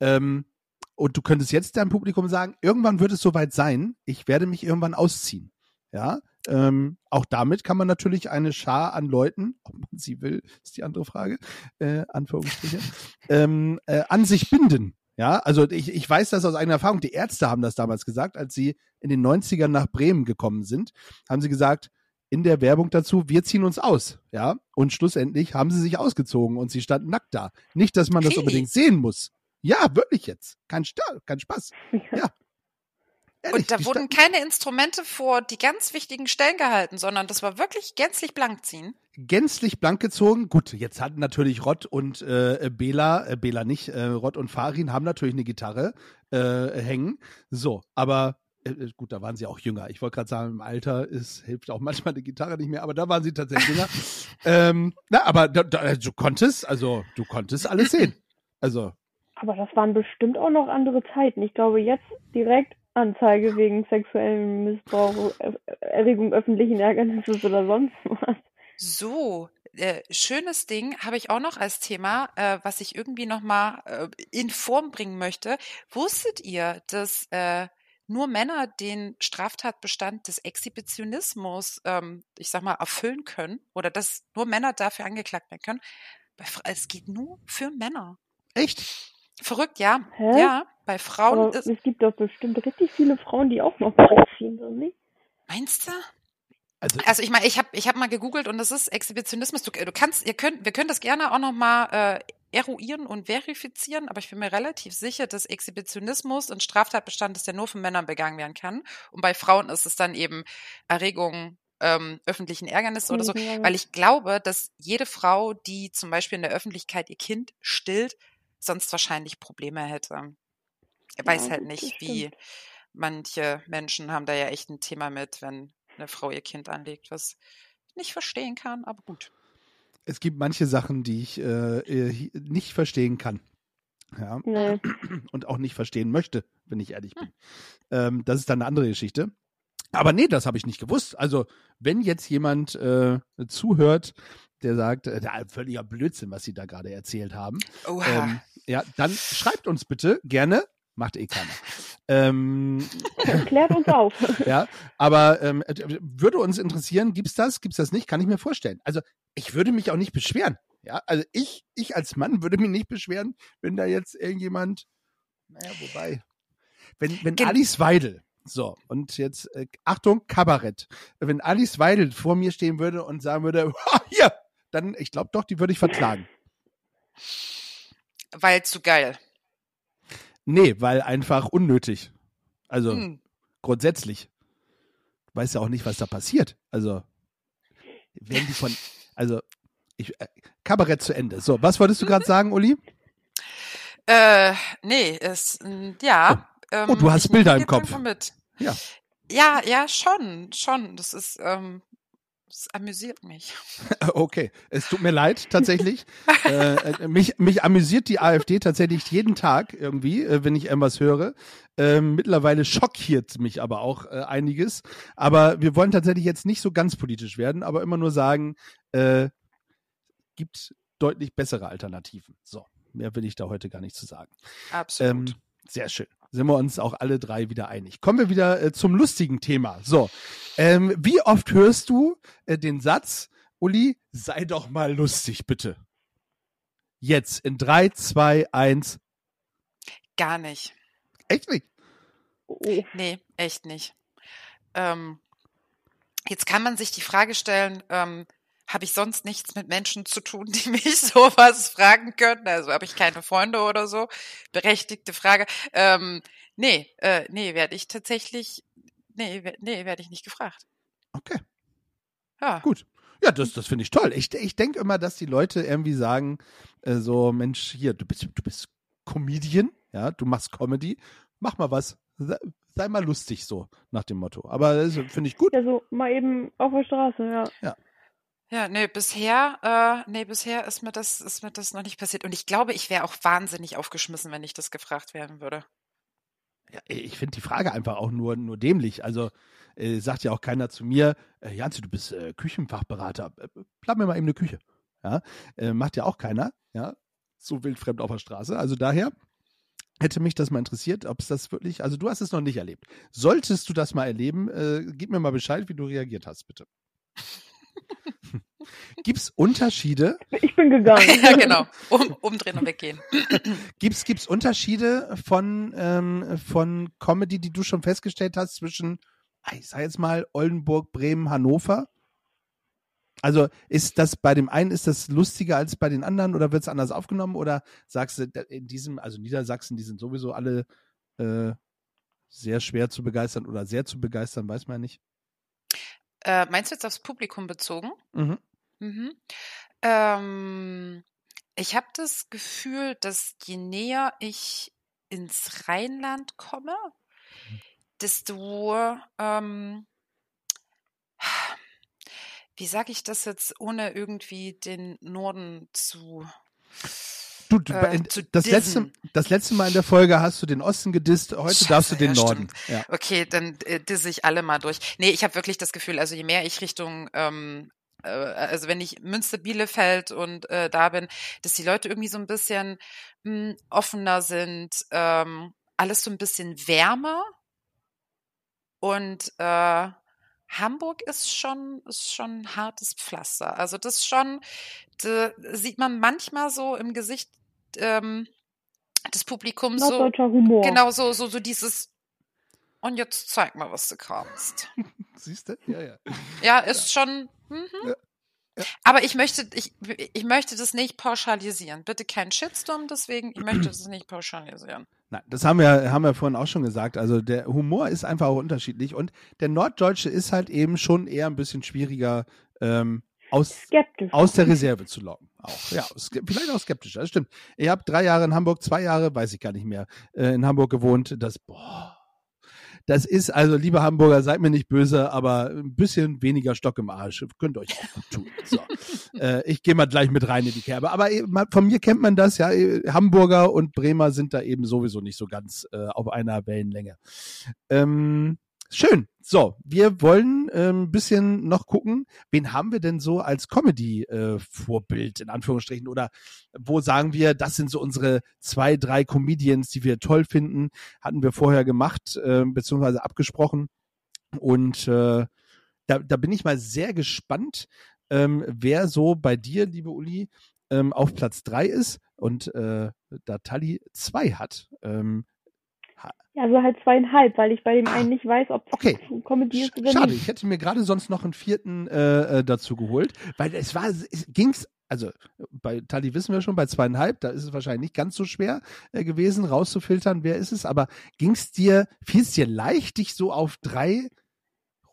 Ähm, und du könntest jetzt deinem Publikum sagen, irgendwann wird es soweit sein, ich werde mich irgendwann ausziehen. Ja. Ähm, auch damit kann man natürlich eine Schar an Leuten, ob man sie will, ist die andere Frage, äh, Anführungsstriche, ähm, äh, an sich binden. Ja, also ich, ich weiß das aus eigener Erfahrung. Die Ärzte haben das damals gesagt, als sie in den 90ern nach Bremen gekommen sind, haben sie gesagt, in der Werbung dazu, wir ziehen uns aus. Ja, und schlussendlich haben sie sich ausgezogen und sie standen nackt da. Nicht, dass man das Okay. unbedingt sehen muss. Ja, wirklich jetzt. Kein, Sta kein Spaß. Ja. Ehrlich, Und da wurden keine Instrumente vor die ganz wichtigen Stellen gehalten, sondern das war wirklich gänzlich blank ziehen. gänzlich blank gezogen. Gut, jetzt hatten natürlich Rott und äh, Bela, äh, Bela nicht, äh, Rott und Farin haben natürlich eine Gitarre äh, hängen. So, aber äh, äh, gut, da waren sie auch jünger. Ich wollte gerade sagen, im Alter ist, hilft auch manchmal eine Gitarre nicht mehr, aber da waren sie tatsächlich jünger. ähm, na, aber da, da, du konntest, also du konntest alles sehen. Also, Aber das waren bestimmt auch noch andere Zeiten. Ich glaube, jetzt direkt Anzeige wegen sexuellem Missbrauch, Er- Erregung öffentlichen Ärgernisses oder sonst was. So, äh, schönes Ding habe ich auch noch als Thema, äh, was ich irgendwie noch mal äh, in Form bringen möchte. Wusstet ihr, dass äh, nur Männer den Straftatbestand des Exhibitionismus, ähm, ich sag mal, erfüllen können oder dass nur Männer dafür angeklagt werden können? Es geht nur für Männer. echt? Verrückt, ja. Hä? Ja, bei Frauen Aber ist. es gibt doch bestimmt richtig viele Frauen, die auch noch ziehen, oder nicht? Meinst du? Also, Also ich meine, ich habe ich hab mal gegoogelt und das ist Exhibitionismus. Du, du kannst, ihr könnt, wir können das gerne auch noch mal äh, eruieren und verifizieren, aber ich bin mir relativ sicher, dass Exhibitionismus ein Straftatbestand ist, der nur von Männern begangen werden kann. Und bei Frauen ist es dann eben Erregung ähm, öffentlichen Ärgernisses oder so. Weil ich glaube, dass jede Frau, die zum Beispiel in der Öffentlichkeit ihr Kind stillt, sonst wahrscheinlich Probleme hätte. Ich weiß Ja, halt nicht, wie manche Menschen haben da ja echt ein Thema mit, wenn eine Frau ihr Kind anlegt, was ich nicht verstehen kann, aber gut. es gibt manche Sachen, die ich äh, nicht verstehen kann. Ja. Nee. und auch nicht verstehen möchte, wenn ich ehrlich bin. Ähm, das ist dann eine andere Geschichte. Aber nee, das habe ich nicht gewusst. Also, wenn jetzt jemand äh, zuhört, der sagt, äh, völliger Blödsinn, was Sie da gerade erzählt haben, ähm, ja, dann schreibt uns bitte gerne. Macht eh keiner. Ähm, Klärt uns auf. ja, aber ähm, äh, würde uns interessieren, gibt's das, gibt's das nicht? Kann ich mir vorstellen. Also ich würde mich auch nicht beschweren. Ja, also ich, ich als Mann würde mich nicht beschweren, wenn da jetzt irgendjemand, naja, wobei, wenn, wenn Gen- Alice Weidel, so, und jetzt, äh, Achtung, Kabarett, wenn Alice Weidel vor mir stehen würde und sagen würde, "Ha, hier, dann, ich glaube doch, die würde ich verklagen. Weil zu geil. Nee, weil einfach unnötig. Also Hm. grundsätzlich. Du weißt ja auch nicht, was da passiert. Also, werden die von, also, ich, äh, Kabarett zu Ende. So, was wolltest du gerade sagen, Uli? Äh, nee, ist, mm, ja. Oh, du hast Bilder im Kopf. Ja. Ja, ja, schon, schon. Das ist, ähm, das amüsiert mich. Okay, es tut mir leid, tatsächlich. äh, äh, mich, mich amüsiert die AfD tatsächlich jeden Tag irgendwie, äh, wenn ich irgendwas höre. Ähm, mittlerweile schockiert mich aber auch äh, einiges. Aber wir wollen tatsächlich jetzt nicht so ganz politisch werden, aber immer nur sagen, äh, gibt deutlich bessere Alternativen. So, mehr will ich da heute gar nicht zu sagen. Absolut. Ähm, sehr schön. Sind wir uns auch alle drei wieder einig. Kommen wir wieder äh, zum lustigen Thema. So, ähm, wie oft hörst du äh, den Satz, Uli, sei doch mal lustig, bitte? Jetzt in drei, zwei, eins. Gar nicht. Echt nicht? Oh. Nee, echt nicht. Ähm, jetzt kann man sich die Frage stellen, ähm, habe ich sonst nichts mit Menschen zu tun, die mich sowas fragen könnten? Also habe ich keine Freunde oder so? Berechtigte Frage. Ähm, Nee, äh, nee, werde ich tatsächlich, nee, nee, werde ich nicht gefragt. Okay, Ja. gut. Ja, das, das finde ich toll. Ich, ich denke immer, dass die Leute irgendwie sagen, äh, so, Mensch, hier, du bist, du bist Comedian, ja, du machst Comedy, mach mal was. Sei, sei mal lustig, so nach dem Motto. Aber das finde ich gut. Ja, so mal eben auf der Straße, ja. Ja, nee, bisher, äh, nee, bisher ist mir das, ist mir das noch nicht passiert. Und ich glaube, ich wäre auch wahnsinnig aufgeschmissen, wenn ich das gefragt werden würde. Ja, ich finde die Frage einfach auch nur, nur dämlich. Also äh, sagt ja auch keiner zu mir, äh, Janzi, du bist äh, Küchenfachberater, äh, platt mir mal eben eine Küche. Ja, äh, macht ja auch keiner, ja, so wildfremd auf der Straße. Also daher hätte mich das mal interessiert, ob es das wirklich, also du hast es noch nicht erlebt. Solltest du das mal erleben, äh, gib mir mal Bescheid, wie du reagiert hast, bitte. Gibt es Unterschiede? Ich bin gegangen. ja, genau. Um, umdrehen und weggehen. Gibt's gibt's Unterschiede von ähm, von Comedy, die du schon festgestellt hast zwischen, ah, ich sag jetzt mal Oldenburg, Bremen, Hannover? Also ist das bei dem einen ist das lustiger als bei den anderen oder wird es anders aufgenommen oder sagst du in diesem also Niedersachsen, die sind sowieso alle äh, sehr schwer zu begeistern oder sehr zu begeistern, weiß man nicht. Äh, meinst du jetzt aufs Publikum bezogen? Mhm. Mhm. Ähm, ich habe das Gefühl, dass je näher ich ins Rheinland komme, desto, ähm, wie sage ich das jetzt, ohne irgendwie den Norden zu. Du, Äh, das letzte das letzte Mal in der Folge hast du den Osten gedisst, heute Scheiße, darfst du den ja, Norden. Ja. Okay, dann äh, disse ich alle mal durch. Nee, ich habe wirklich das Gefühl, also je mehr ich Richtung, ähm, äh, also wenn ich Münster, Bielefeld und äh, da bin, dass die Leute irgendwie so ein bisschen mh, offener sind, ähm, alles so ein bisschen wärmer und äh, Hamburg ist schon, ist schon ein hartes Pflaster. Also das schon, da sieht man manchmal so im Gesicht ähm, des Publikums so, Norddeutscher Humor. Genau, so, so, so dieses. Und jetzt zeig mal, was du kannst. Siehst du? Ja, ja. Ja, ist schon. Mhm. Ja, ja. Aber ich möchte, ich, ich möchte das nicht pauschalisieren. Bitte kein Shitstorm deswegen. Ich möchte das nicht pauschalisieren. Nein, das haben wir, haben wir vorhin auch schon gesagt. Also der Humor ist einfach auch unterschiedlich und der Norddeutsche ist halt eben schon eher ein bisschen schwieriger ähm, aus, Skeptisch. aus der Reserve zu locken. Auch, ja, vielleicht auch skeptischer, das stimmt. Ich habe drei Jahre in Hamburg, zwei Jahre, weiß ich gar nicht mehr, äh, in Hamburg gewohnt. Das, boah, das ist, also liebe Hamburger, seid mir nicht böse, aber ein bisschen weniger Stock im Arsch. Könnt euch auch gut tun. So. äh, ich gehe mal gleich mit rein in die Kerbe. Aber mal- von mir kennt man das, ja. eh, Hamburger und Bremer sind da eben sowieso nicht so ganz äh, auf einer Wellenlänge. Ähm, schön. So, wir wollen ähm, ein bisschen noch gucken, wen haben wir denn so als Comedy-Vorbild, in Anführungsstrichen, oder wo sagen wir, das sind so unsere zwei, drei Comedians, die wir toll finden, hatten wir vorher gemacht, äh, beziehungsweise abgesprochen. Und äh, da, da bin ich mal sehr gespannt, ähm, wer so bei dir, liebe Uli, ähm, auf Platz drei ist und äh, da Tali zwei hat. Ähm, Ja, so halt zweieinhalb, weil ich bei dem Ah, einen nicht weiß, ob es okay. Comedy ist oder Schade, nicht. ich hätte mir gerade sonst noch einen vierten äh, äh, dazu geholt, weil es war, es ging's, also bei Tali wissen wir schon, bei zweieinhalb, da ist es wahrscheinlich nicht ganz so schwer äh, gewesen, rauszufiltern, wer ist es, aber ging's dir, fiel es dir leicht, dich so auf drei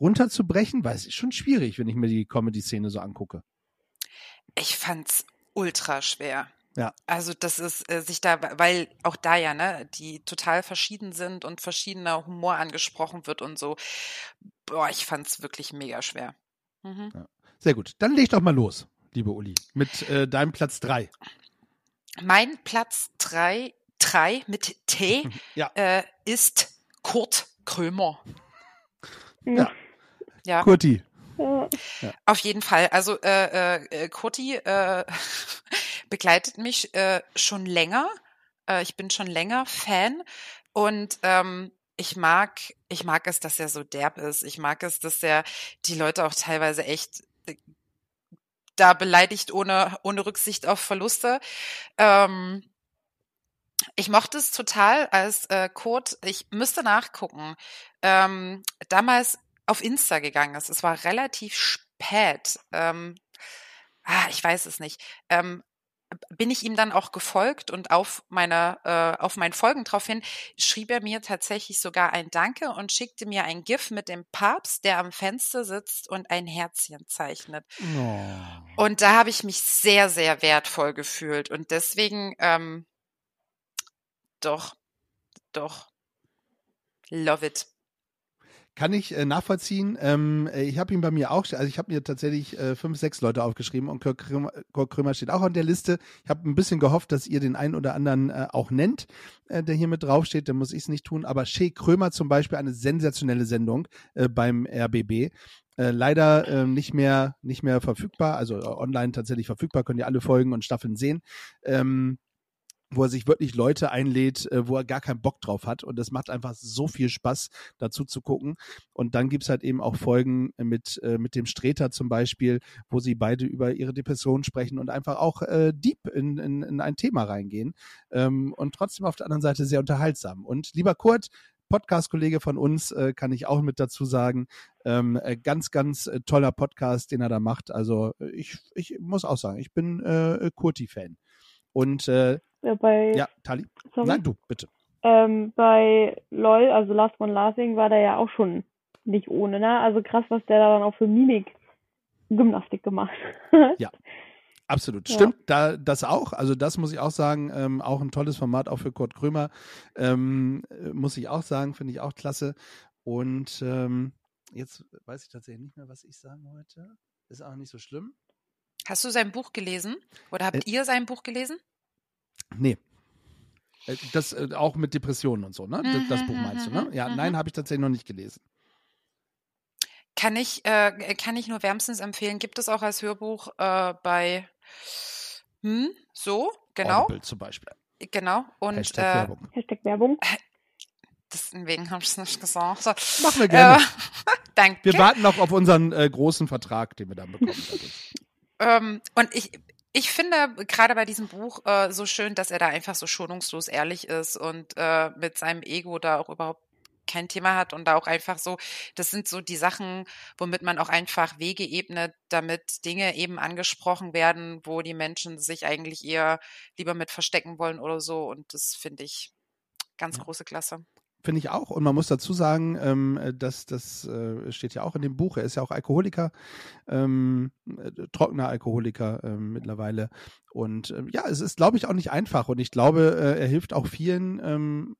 runterzubrechen? Weil es ist schon schwierig, wenn ich mir die Comedy-Szene so angucke. Ich fand's ultra schwer. Ja. Also das ist äh, sich da, weil auch da ja, ne, die total verschieden sind und verschiedener Humor angesprochen wird und so. Boah, ich fand's wirklich mega schwer. Mhm. Sehr gut, dann leg doch mal los, liebe Uli, mit äh, deinem Platz drei. Mein Platz drei, drei mit T Ja. äh, ist Kurt Krömer. Ja. Ja, Kurti. Auf jeden Fall. Also äh, äh, Kurti äh, begleitet mich äh, schon länger. Äh, ich bin schon länger Fan und ähm, ich mag, ich mag es, dass er so derb ist. Ich mag es, dass er die Leute auch teilweise echt äh, da beleidigt ohne ohne Rücksicht auf Verluste. Ähm, ich mochte es total, als äh, Kurt, ich müsste nachgucken, ähm, damals auf Insta gegangen ist. Es war relativ spät. Ähm, ah, ich weiß es nicht. Ähm, bin ich ihm dann auch gefolgt und auf meine äh, auf meinen Folgen draufhin schrieb er mir tatsächlich sogar ein Danke und schickte mir ein GIF mit dem Papst, der am Fenster sitzt und ein Herzchen zeichnet. Oh. Und da habe ich mich sehr sehr wertvoll gefühlt und deswegen ähm, doch doch love it. Kann ich äh, nachvollziehen. Ähm, äh, ich habe ihn bei mir auch, also ich habe mir tatsächlich äh, fünf, sechs Leute aufgeschrieben und Kurt Krömer, Kurt Krömer steht auch an der Liste. Ich habe ein bisschen gehofft, dass ihr den einen oder anderen äh, auch nennt, äh, der hier mit draufsteht. Dann muss ich es nicht tun. Aber Shea Krömer zum Beispiel, eine sensationelle Sendung äh, beim RBB. Äh, leider äh, nicht mehr nicht mehr verfügbar, also äh, online tatsächlich verfügbar, könnt ihr alle Folgen und Staffeln sehen. Ähm, wo er sich wirklich Leute einlädt, äh, wo er gar keinen Bock drauf hat. Und das macht einfach so viel Spaß, dazu zu gucken. Und dann gibt's halt eben auch Folgen mit, äh, mit dem Streter zum Beispiel, wo sie beide über ihre Depression sprechen und einfach auch äh, deep in, in, in ein Thema reingehen. Ähm, und trotzdem auf der anderen Seite sehr unterhaltsam. Und lieber Kurt, Podcast-Kollege von uns, äh, kann ich auch mit dazu sagen. Ähm, äh, ganz, ganz äh, toller Podcast, den er da macht. Also äh, ich, ich muss auch sagen, ich bin äh, Kurti-Fan. Und äh, Ja, bei, ja, Tali? sorry. Nein, du, bitte. Ähm, bei LOL, also Last One Laughing, war der ja auch schon nicht ohne, ne? Also krass, was der da dann auch für Mimik Gymnastik gemacht hat. Absolut. Ja. Stimmt, da, das auch. Also das muss ich auch sagen, ähm, auch ein tolles Format, auch für Kurt Krömer. Ähm, äh, muss ich auch sagen, finde ich auch klasse. Und ähm, jetzt weiß ich tatsächlich nicht mehr, was ich sagen wollte. Ist auch nicht so schlimm. Hast du sein Buch gelesen? Oder habt Äh, ihr sein Buch gelesen? Nee. Äh, Das äh, auch mit Depressionen und so, ne? Das, das Mhm, Buch meinst du, ne? mhm, Ja, mhm. nein, habe ich tatsächlich noch nicht gelesen. Kann ich, äh, kann ich nur wärmstens empfehlen. Gibt es auch als Hörbuch äh, bei hm, so, genau, Audible zum Beispiel. genau. Und Hashtag äh, Werbung. Hashtag Werbung. deswegen habe ich es nicht gesagt. So, Machen wir gerne. Äh, danke. wir warten noch auf unseren äh, großen Vertrag, den wir dann bekommen. Ähm, und ich, ich finde gerade bei diesem Buch äh, so schön, dass er da einfach so schonungslos ehrlich ist und äh, mit seinem Ego da auch überhaupt kein Thema hat und da auch einfach so, das sind so die Sachen, womit man auch einfach Wege ebnet, damit Dinge eben angesprochen werden, wo die Menschen sich eigentlich eher lieber mit verstecken wollen oder so. Und das finde ich ganz Ja. große Klasse. Finde ich auch. Und man muss dazu sagen, ähm, dass das äh, steht ja auch in dem Buch. Er ist ja auch Alkoholiker, ähm, äh, trockener Alkoholiker ähm, mittlerweile. Und ähm, ja, es ist, glaube ich, auch nicht einfach. Und ich glaube, äh, er hilft auch vielen ähm,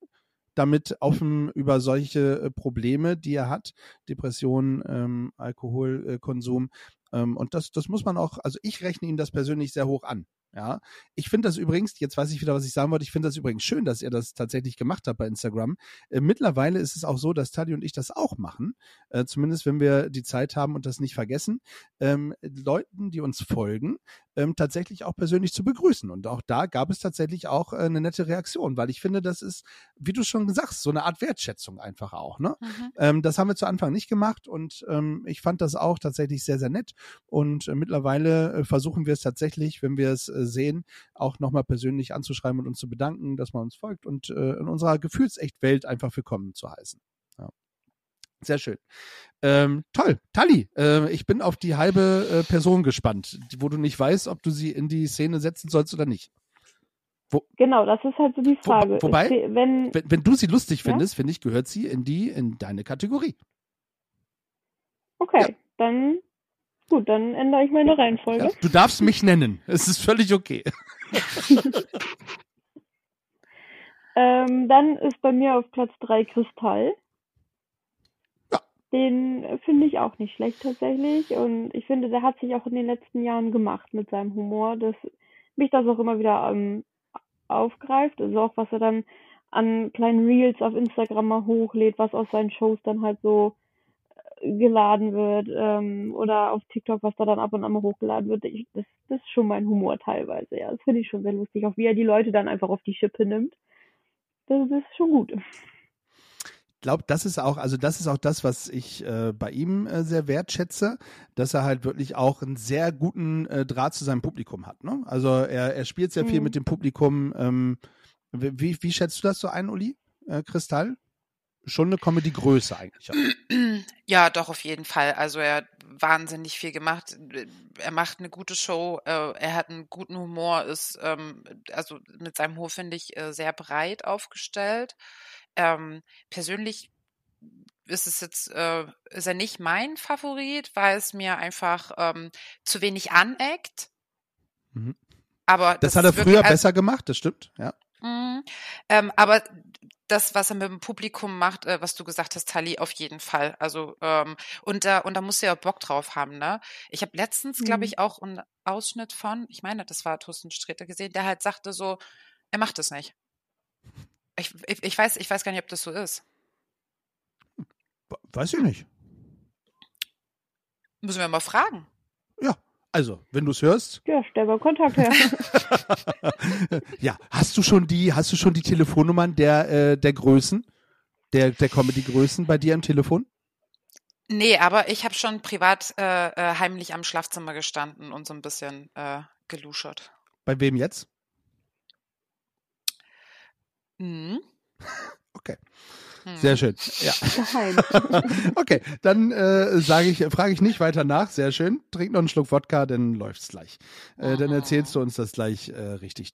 damit offen über solche äh, Probleme, die er hat, Depression, ähm, Alkoholkonsum. Ähm, und das, das muss man auch, also ich rechne ihm das persönlich sehr hoch an. Ja, ich finde das übrigens, jetzt weiß ich wieder, was ich sagen wollte, ich finde das übrigens schön, dass ihr das tatsächlich gemacht habt bei Instagram. Äh, mittlerweile ist es auch so, dass Tali und ich das auch machen, äh, zumindest wenn wir die Zeit haben und das nicht vergessen, ähm, Leuten, die uns folgen, ähm, tatsächlich auch persönlich zu begrüßen. Und auch da gab es tatsächlich auch äh, eine nette Reaktion, weil ich finde, das ist, wie du schon gesagt hast, so eine Art Wertschätzung einfach auch. Ne? Mhm. Ähm, das haben wir zu Anfang nicht gemacht und ähm, ich fand das auch tatsächlich sehr, sehr nett. Und äh, mittlerweile äh, versuchen wir es tatsächlich, wenn wir es äh, sehen, auch nochmal persönlich anzuschreiben und uns zu bedanken, dass man uns folgt und äh, in unserer Gefühlsecht-Welt einfach willkommen zu heißen. Ja. Sehr schön. Ähm, toll. Tali, äh, ich bin auf die halbe äh, Person gespannt, wo du nicht weißt, ob du sie in die Szene setzen sollst oder nicht. Genau, das ist halt so die Wo- Frage. wobei- Ich wenn, Wenn, wenn du sie lustig Ja? findest, finde ich, gehört sie in die, in deine Kategorie. okay, Ja. dann gut, dann ändere ich meine Reihenfolge. Ja, du darfst mich nennen. Es ist völlig okay. Ähm, dann ist bei mir auf Platz drei Kristall. Ja. Den finde ich auch nicht schlecht tatsächlich. Und ich finde, der hat sich auch in den letzten Jahren gemacht mit seinem Humor, dass mich das auch immer wieder ähm, aufgreift. Also auch was er dann an kleinen Reels auf Instagram mal hochlädt, was aus seinen Shows dann halt so geladen wird. Ähm, oder auf TikTok, was da dann ab und an mal hochgeladen wird. Ich, das, das ist schon mein Humor teilweise, ja. Das finde ich schon sehr lustig. Auch wie er die Leute dann einfach auf die Schippe nimmt. Das ist schon gut. Ich glaube, das ist auch, also das ist auch das, was ich äh, bei ihm äh, sehr wertschätze, dass er halt wirklich auch einen sehr guten äh, Draht zu seinem Publikum hat. Ne? Also er, er spielt sehr viel Mhm. mit dem Publikum. Ähm, wie, wie schätzt du das so ein, Uli? Äh, Kristall? Schon eine Comedy-Größe eigentlich. Ja, doch, auf jeden Fall. Also er wahnsinnig viel gemacht. Er macht eine gute Show, äh, er hat einen guten Humor, ist ähm, also mit seinem Hof finde ich äh, sehr breit aufgestellt. Ähm, persönlich ist es jetzt, äh, ist er nicht mein Favorit, weil es mir einfach ähm, zu wenig aneckt. Mhm. Aber Das, das, hat er ist wirklich- früher also- besser gemacht, das stimmt, ja. Mhm. Ähm, aber das, was er mit dem Publikum macht, äh, was du gesagt hast, Tali, auf jeden Fall. Also ähm, und da und da musst du ja Bock drauf haben, ne? Ich habe letztens, glaube Mhm. ich, auch einen Ausschnitt von, ich meine, das war Thorsten Sträter gesehen, der halt sagte so, er macht das nicht. Ich, ich, ich weiß, ich weiß gar nicht, ob das so ist. Weiß ich nicht. Müssen wir mal fragen. Also, wenn du es hörst, Ja, stell mal Kontakt her. ja, hast du schon die, hast du schon die Telefonnummern der, äh, der Größen, der, der Comedy-Größen bei dir im Telefon? Nee, aber ich habe schon privat äh, äh, heimlich am Schlafzimmer gestanden und so ein bisschen äh, geluschert. Bei wem jetzt? Mhm. Okay. Hm. Sehr schön. Ja. Okay, dann äh, sage ich, frage ich nicht weiter nach. Sehr schön. Trink noch einen Schluck Wodka, dann läuft's gleich. Äh, dann erzählst du uns das gleich äh, richtig.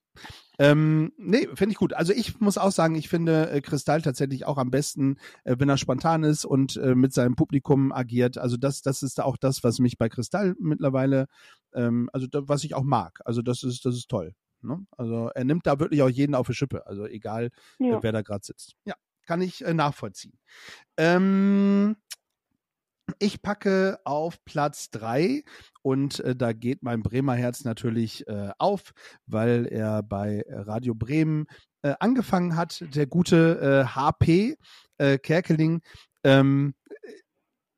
Ähm, nee, finde ich gut. Also ich muss auch sagen, ich finde äh, Kristall tatsächlich auch am besten, äh, wenn er spontan ist und äh, mit seinem Publikum agiert. Also das, das ist auch das, was mich bei Kristall mittlerweile, ähm, also da, was ich auch mag. Also das ist, das ist toll. Ne? Also er nimmt da wirklich auch jeden auf die Schippe. Also egal, Ja. äh, wer da gerade sitzt. Ja, kann ich äh, nachvollziehen. Ähm, ich packe auf Platz drei und äh, da geht mein Bremer Herz natürlich äh, auf, weil er bei Radio Bremen äh, angefangen hat. Der gute äh, HP äh, Kerkeling ähm,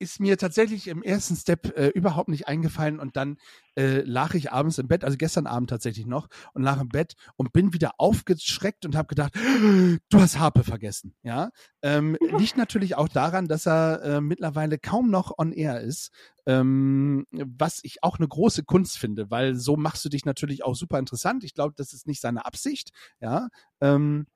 ist mir tatsächlich im ersten Step äh, überhaupt nicht eingefallen und dann äh, lag ich abends im Bett, also gestern Abend tatsächlich noch, und lag im Bett und bin wieder aufgeschreckt und habe gedacht, du hast Harpe vergessen. Ja, ähm, liegt natürlich auch daran, dass er äh, mittlerweile kaum noch on air ist, ähm, was ich auch eine große Kunst finde, weil so machst du dich natürlich auch super interessant. Ich glaube, das ist nicht seine Absicht. Ja. Ähm,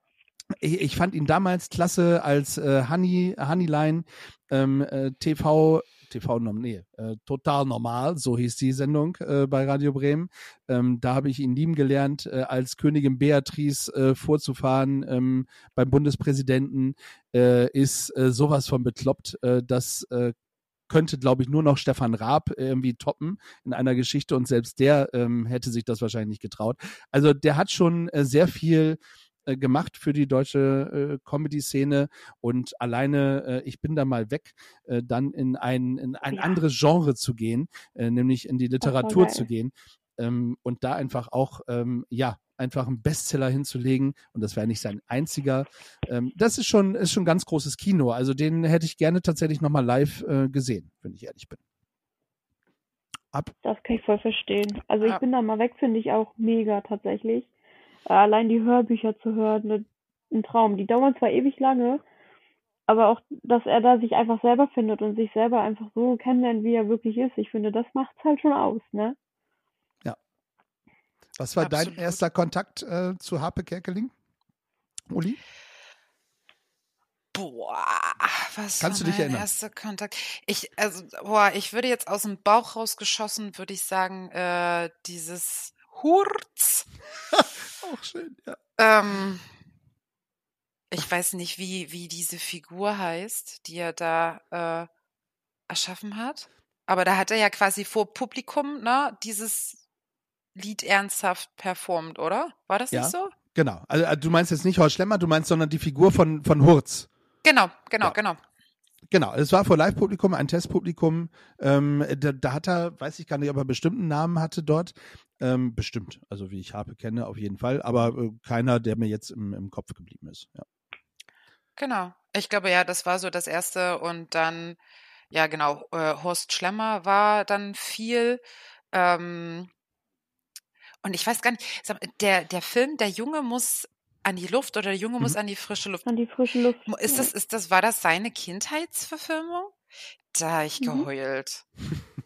ich, ich fand ihn damals klasse als äh, Honey, Honeyline ähm, äh, TV, TV, nee, äh, total normal, so hieß die Sendung äh, bei Radio Bremen. Ähm, da habe ich ihn lieben gelernt, äh, als Königin Beatrice äh, vorzufahren ähm, beim Bundespräsidenten, äh, ist äh, sowas von bekloppt, äh, dass äh, könnte, glaube ich, nur noch Stefan Raab irgendwie toppen in einer Geschichte und selbst der ähm, hätte sich das wahrscheinlich nicht getraut. Also der hat schon äh, sehr viel äh, gemacht für die deutsche äh, Comedy-Szene und alleine, äh, ich bin da mal weg, äh, dann in ein, in ein Ja. anderes Genre zu gehen, äh, nämlich in die Literatur zu gehen ähm, und da einfach auch, ähm, ja, einfach einen Bestseller hinzulegen und das wäre nicht sein einziger. Ähm, das ist schon, ist schon ganz großes Kino. Also den hätte ich gerne tatsächlich nochmal live äh, gesehen, wenn ich ehrlich bin. Ab. Das kann ich voll verstehen. Also ich Ja. bin da mal weg, finde ich auch mega tatsächlich. Allein die Hörbücher zu hören, ne, ein Traum. Die dauern zwar ewig lange, aber auch, dass er da sich einfach selber findet und sich selber einfach so kennenlernt, wie er wirklich ist. Ich finde, das macht's halt schon aus, ne? Was war dein Absolut. erster Kontakt äh, zu Harpe Kerkeling? Uli? Boah, was Kannst war du dich mein erinnern? erster Kontakt? Ich, also, boah, ich würde jetzt aus dem Bauch rausgeschossen, würde ich sagen, äh, dieses Hurz. Auch schön, ja. Ähm, ich weiß nicht, wie, wie diese Figur heißt, die er da äh, erschaffen hat. Aber da hat er ja quasi vor Publikum, ne, dieses Lied ernsthaft performt, oder? War das Ja. nicht so? Genau. Also äh, du meinst jetzt nicht Horst Schlemmer, du meinst, sondern die Figur von, von Hurz. Genau, genau, Ja. genau. Genau, es war vor Live-Publikum, ein Testpublikum. Ähm, da, da hat er, weiß ich gar nicht, ob er bestimmten Namen hatte dort. Ähm, bestimmt, also wie ich Harpe kenne, auf jeden Fall. Aber äh, keiner, der mir jetzt im, im Kopf geblieben ist. Ja. Genau. Ich glaube, ja, das war so das erste und dann, ja, genau, äh, Horst Schlemmer war dann viel. Ähm, und ich weiß gar nicht, der, der Film, der Junge muss an die Luft oder der Junge muss Mhm. an die frische Luft. An die frische Luft. Ist das, ist das, war das seine Kindheitsverfilmung? Da habe ich Mhm. geheult.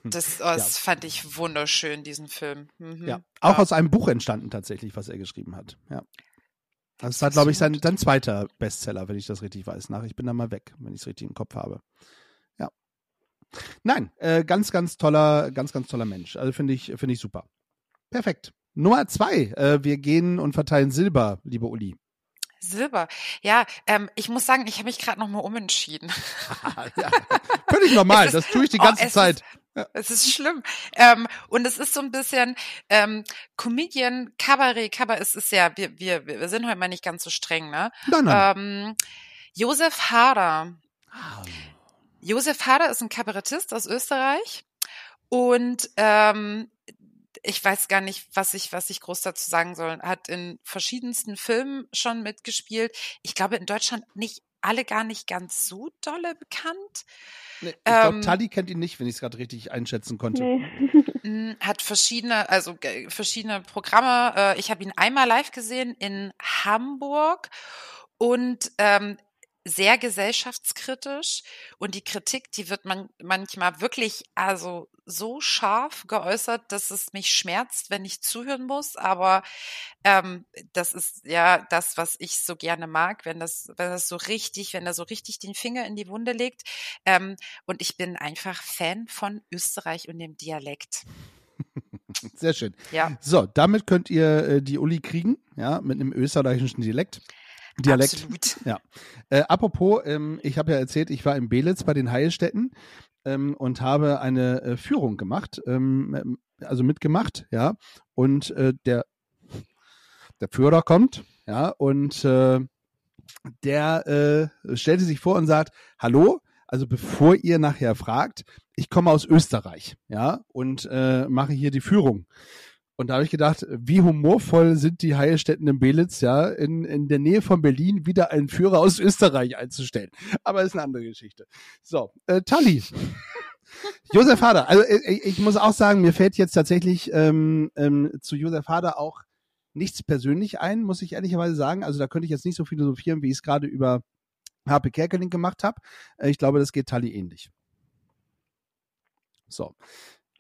Das, oh, das fand ich wunderschön, diesen Film. Mhm. ja. Auch aus einem Buch entstanden tatsächlich, was er geschrieben hat. Ja. Das war, ist glaube ich, sein, sein zweiter Bestseller, wenn ich das richtig weiß. Nach Ich bin da mal weg, wenn ich es richtig im Kopf habe. Ja. Nein, äh, ganz, ganz toller, ganz, ganz toller Mensch. Also finde ich, finde ich super. Perfekt. Nummer zwei. Äh, wir gehen und verteilen Silber, liebe Uli. Silber. Ja, ähm, ich muss sagen, ich habe mich gerade nochmal umentschieden. ja, völlig normal. Ist- Das tue ich die Oh, ganze es Es ist schlimm. Ähm, und es ist so ein bisschen ähm, Comedian, Kabarett, Kabarett, es ist ja, wir, wir, wir sind heute mal nicht ganz so streng, ne? Nein, nein. Ähm, Josef Hader. Josef Hader ist ein Kabarettist aus Österreich und ähm, ich weiß gar nicht, was ich, was ich groß dazu sagen soll. Hat in verschiedensten Filmen schon mitgespielt. Ich glaube in Deutschland nicht alle gar nicht ganz so dolle bekannt. Nee, ich glaube, ähm, Tali kennt ihn nicht, wenn ich es gerade richtig einschätzen konnte. Nee. Mm, Hat verschiedene, also verschiedene Programme. Äh, Ich habe ihn einmal live gesehen in Hamburg und ähm, sehr gesellschaftskritisch und die Kritik, die wird man manchmal wirklich also so scharf geäußert, dass es mich schmerzt, wenn ich zuhören muss. Aber ähm, das ist ja das, was ich so gerne mag, wenn das, wenn das so richtig, wenn er so richtig den Finger in die Wunde legt. Ähm, und ich bin einfach Fan von Österreich und dem Dialekt. Sehr schön. Ja. So, damit könnt ihr äh, die Uli kriegen, ja, mit einem österreichischen Dialekt. Dialekt. Absolut. Ja. Äh, apropos, ähm, ich habe ja erzählt, ich war in Belitz bei den Heilstätten ähm, und habe eine äh, Führung gemacht, ähm, ähm, also mitgemacht, ja. Und äh, der, der Führer kommt, ja, und äh, der äh, stellte sich vor und sagt, hallo, also bevor ihr nachher fragt, ich komme aus Österreich, ja, und äh, mache hier die Führung. Und da habe ich gedacht, wie humorvoll sind die Heilstätten in Belitz, ja, in, in der Nähe von Berlin wieder einen Führer aus Österreich einzustellen. Aber ist eine andere Geschichte. So, äh, Tali. Josef Hader. Also äh, ich muss auch sagen, mir fällt jetzt tatsächlich ähm, ähm, zu Josef Hader auch nichts persönlich ein, muss ich ehrlicherweise sagen. Also da könnte ich jetzt nicht so philosophieren, wie ich es gerade über HP Kerkeling gemacht habe. Äh, ich glaube, das geht Tali ähnlich. So.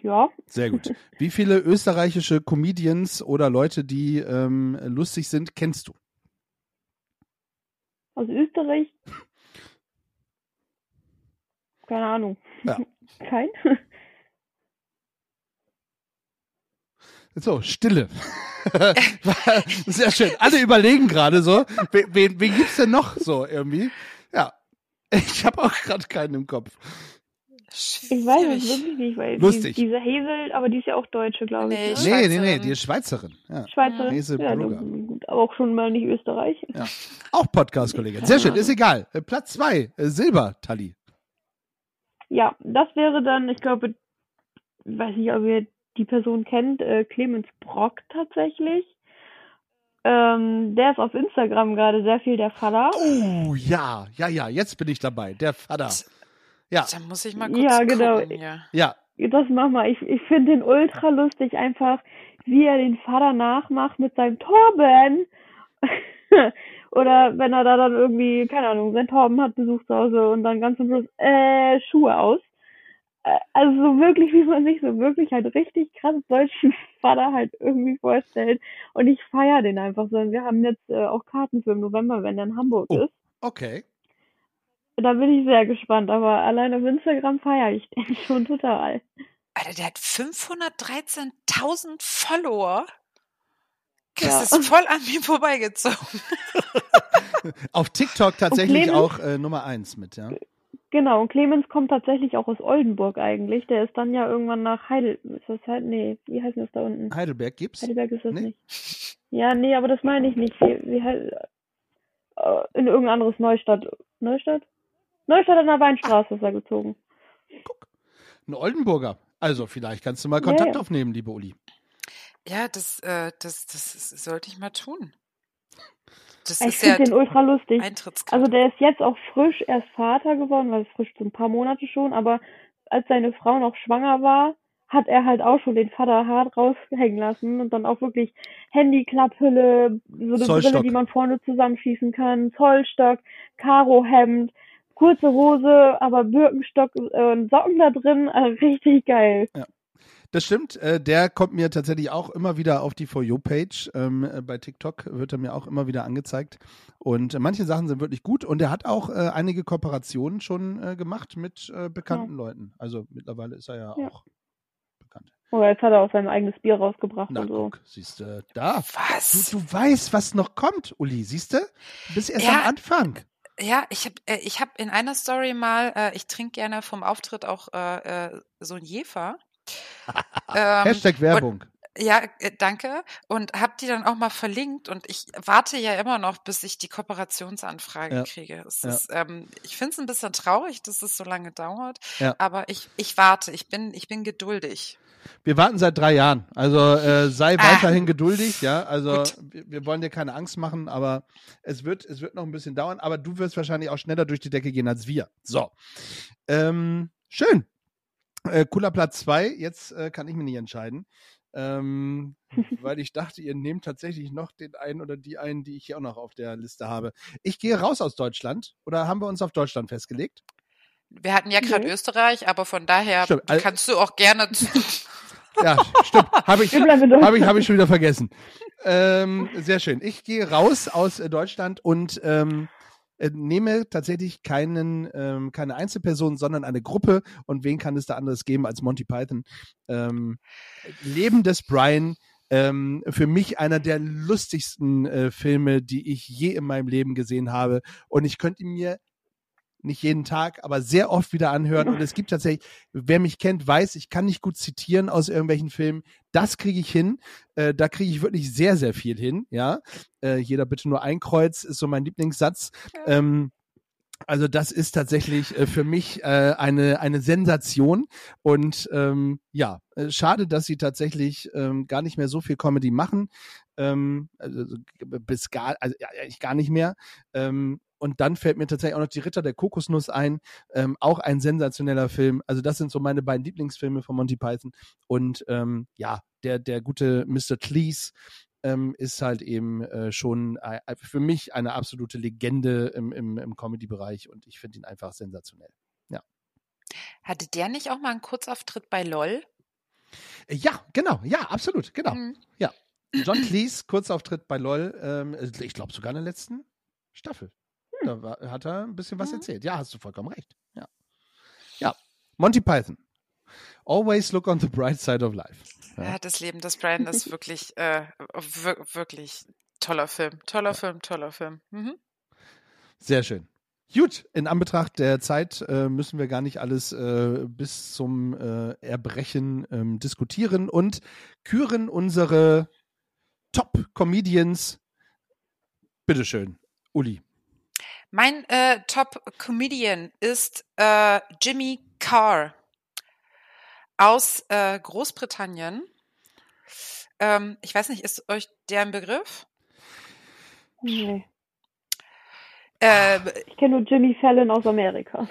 Ja, Sehr gut. Wie viele österreichische Comedians oder Leute, die ähm, lustig sind, kennst du? aus Österreich. Keine Ahnung. Ja. Kein? So, Stille. Sehr schön. Alle überlegen gerade so, wen, wen, gibt's denn noch so irgendwie? Ja. Ich habe auch gerade keinen im Kopf. Ich weiß es Schwierig. wirklich nicht, weil Lustig. Die, diese Hazel, aber die ist ja auch Deutsche, glaube Nee, ich. Ne? Nee, nee, nee, die ist Schweizerin. Ja. Schweizerin. Hazel ja, gut, aber auch schon mal nicht Österreich. Ja. Auch Podcast-Kollegin. Sehr schön, ist egal. Platz zwei, äh, Silber, Tali. Ja, das wäre dann, ich glaube, weiß nicht, ob ihr die Person kennt, äh, Clemens Brock tatsächlich. Ähm, der ist auf Instagram gerade sehr viel der Vater. Oh, ja, ja, ja, jetzt bin ich dabei. Der Vater. Ja, Da muss ich mal kurz Ja, genau. gucken hier. ja. Das mach mal. Ich, ich finde den ultra lustig, einfach wie er den Vater nachmacht mit seinem Torben. Oder wenn er da dann irgendwie, keine Ahnung, sein Torben hat Besuch zu Hause und dann ganz zum Schluss, äh, Schuhe aus. Äh, Also so wirklich, wie man sich so wirklich halt richtig krass deutschen Vater halt irgendwie vorstellt. Und ich feiere den einfach so. Und wir haben jetzt äh, auch Karten für im November, wenn er in Hamburg Oh. ist. Okay. Da bin ich sehr gespannt, aber allein auf Instagram feiere ich den schon total. Alter, der hat 513.000 Follower. Das Ja. ist voll an mir vorbeigezogen. Auf TikTok tatsächlich Clemens? auch äh, Nummer eins mit, ja. Genau, und Clemens kommt tatsächlich auch aus Oldenburg eigentlich. Der ist dann ja irgendwann nach Heidel... Ist das halt? Nee, wie heißt das da unten? Heidelberg gibt's. Heidelberg ist das Nee. nicht. Ja, nee, aber das meine ich nicht. Wie, wie halt, äh, in irgendein anderes Neustadt. Neustadt? Neustadt an der Weinstraße ist er gezogen. Ein Oldenburger. Also vielleicht kannst du mal Ja, Kontakt ja. aufnehmen, liebe Uli. Ja, das, äh, das, das sollte ich mal tun. Das Ich ist ja finde den ultra lustig. Also der ist jetzt auch frisch erst Vater geworden, weil frisch so ein paar Monate schon, aber als seine Frau noch schwanger war, hat er halt auch schon den Vater hart raushängen lassen und dann auch wirklich Handyklapphülle, so eine Zollstock. Brille, die man vorne zusammenschießen kann, Zollstock, Karohemd, kurze Hose, aber Birkenstock äh, und Socken da drin, also richtig geil. Das stimmt. Äh, der kommt mir tatsächlich auch immer wieder auf die For You-Page. Ähm, äh, bei TikTok wird er mir auch immer wieder angezeigt. Und äh, manche Sachen sind wirklich gut. Und er hat auch äh, einige Kooperationen schon gemacht mit bekannten Ja. Leuten. Also mittlerweile ist er ja, Ja. auch bekannt. Oh, jetzt hat er auch sein eigenes Bier rausgebracht Na, und so. guck, siehst du, da. Was? Du, du weißt, was noch kommt, Uli, siehst du? Du bist erst Ja. am Anfang. Ja, ich habe äh, ich hab in einer Story mal, äh, ich trinke gerne vom Auftritt auch äh, äh, so ein Jefer. ähm, Hashtag Werbung. ja, äh, danke. Und habe die dann auch mal verlinkt und ich warte ja immer noch, bis ich die Kooperationsanfrage Ja. kriege. Es Ja. ist, ähm, ich finde es ein bisschen traurig, dass es so lange dauert, Ja. aber ich, ich warte, ich bin, ich bin geduldig. Wir warten seit drei Jahren. Also äh, sei Ah. weiterhin geduldig, ja. Also Gut. wir, wollen dir keine Angst machen, aber es wird, es wird noch ein bisschen dauern, aber du wirst wahrscheinlich auch schneller durch die Decke gehen als wir. So. Ähm, schön. Äh, cooler Platz zwei. Jetzt äh, kann ich mich nicht entscheiden. Ähm, weil ich dachte, ihr nehmt tatsächlich noch den einen oder die einen, die ich hier auch noch auf der Liste habe. Ich gehe raus aus Deutschland. Oder haben wir uns auf Deutschland festgelegt? Wir hatten ja gerade Nee. Österreich, aber von daher Stimmt. Al- kannst du auch gerne. zu- Ja, stimmt. Habe ich. Habe ich, hab ich schon wieder vergessen. Ähm, sehr schön. Ich gehe raus aus äh, Deutschland und ähm, äh, nehme tatsächlich keinen, ähm, keine Einzelperson, sondern eine Gruppe. Und wen kann es da anderes geben als Monty Python? Ähm, Leben des Brian. Ähm, für mich einer der lustigsten äh, Filme, die ich je in meinem Leben gesehen habe. Und ich könnte ihn mir nicht jeden Tag, aber sehr oft wieder anhören. Und es gibt tatsächlich, wer mich kennt, weiß, ich kann nicht gut zitieren aus irgendwelchen Filmen. Das kriege ich hin. Äh, da kriege ich wirklich sehr, sehr viel hin. Ja, äh, jeder bitte nur ein Kreuz ist so mein Lieblingssatz. Ähm, also das ist tatsächlich äh, für mich äh, eine eine Sensation und ähm, ja äh, schade, dass sie tatsächlich ähm, gar nicht mehr so viel Comedy machen, ähm, also bis gar also ja, eigentlich gar nicht mehr. Ähm, und dann fällt mir tatsächlich auch noch die Ritter der Kokosnuss ein, ähm, auch ein sensationeller Film. Also das sind so meine beiden Lieblingsfilme von Monty Python. Und ähm, ja, der der gute Mr. Cleese ähm, ist halt eben äh, schon äh, für mich eine absolute Legende im, im, im Comedy-Bereich und ich finde ihn einfach sensationell. Hatte der nicht auch mal einen Kurzauftritt bei LOL? Äh, Ja, genau, ja, absolut, genau. Hm. John Cleese, Kurzauftritt bei LOL, ähm, ich glaube sogar in der letzten Staffel. Da war, hat er ein bisschen was Mhm. erzählt. Ja, hast du vollkommen recht. Ja. Ja. Monty Python. Always look on the bright side of life. Ja. Ja, das Leben des Brian ist wirklich, äh, wir wirklich toller Film. Toller Film, toller Film. Mhm. Sehr schön. Gut, in Anbetracht der Zeit äh, müssen wir gar nicht alles äh, bis zum äh, Erbrechen ähm, diskutieren und küren unsere Top-Comedians. Bitteschön, Uli. Mein äh, Top-Comedian ist äh, Jimmy Carr aus äh, Großbritannien. Ähm, ich weiß nicht, ist euch der ein Begriff? Nee. Äh, Ich kenne nur Jimmy Fallon aus Amerika.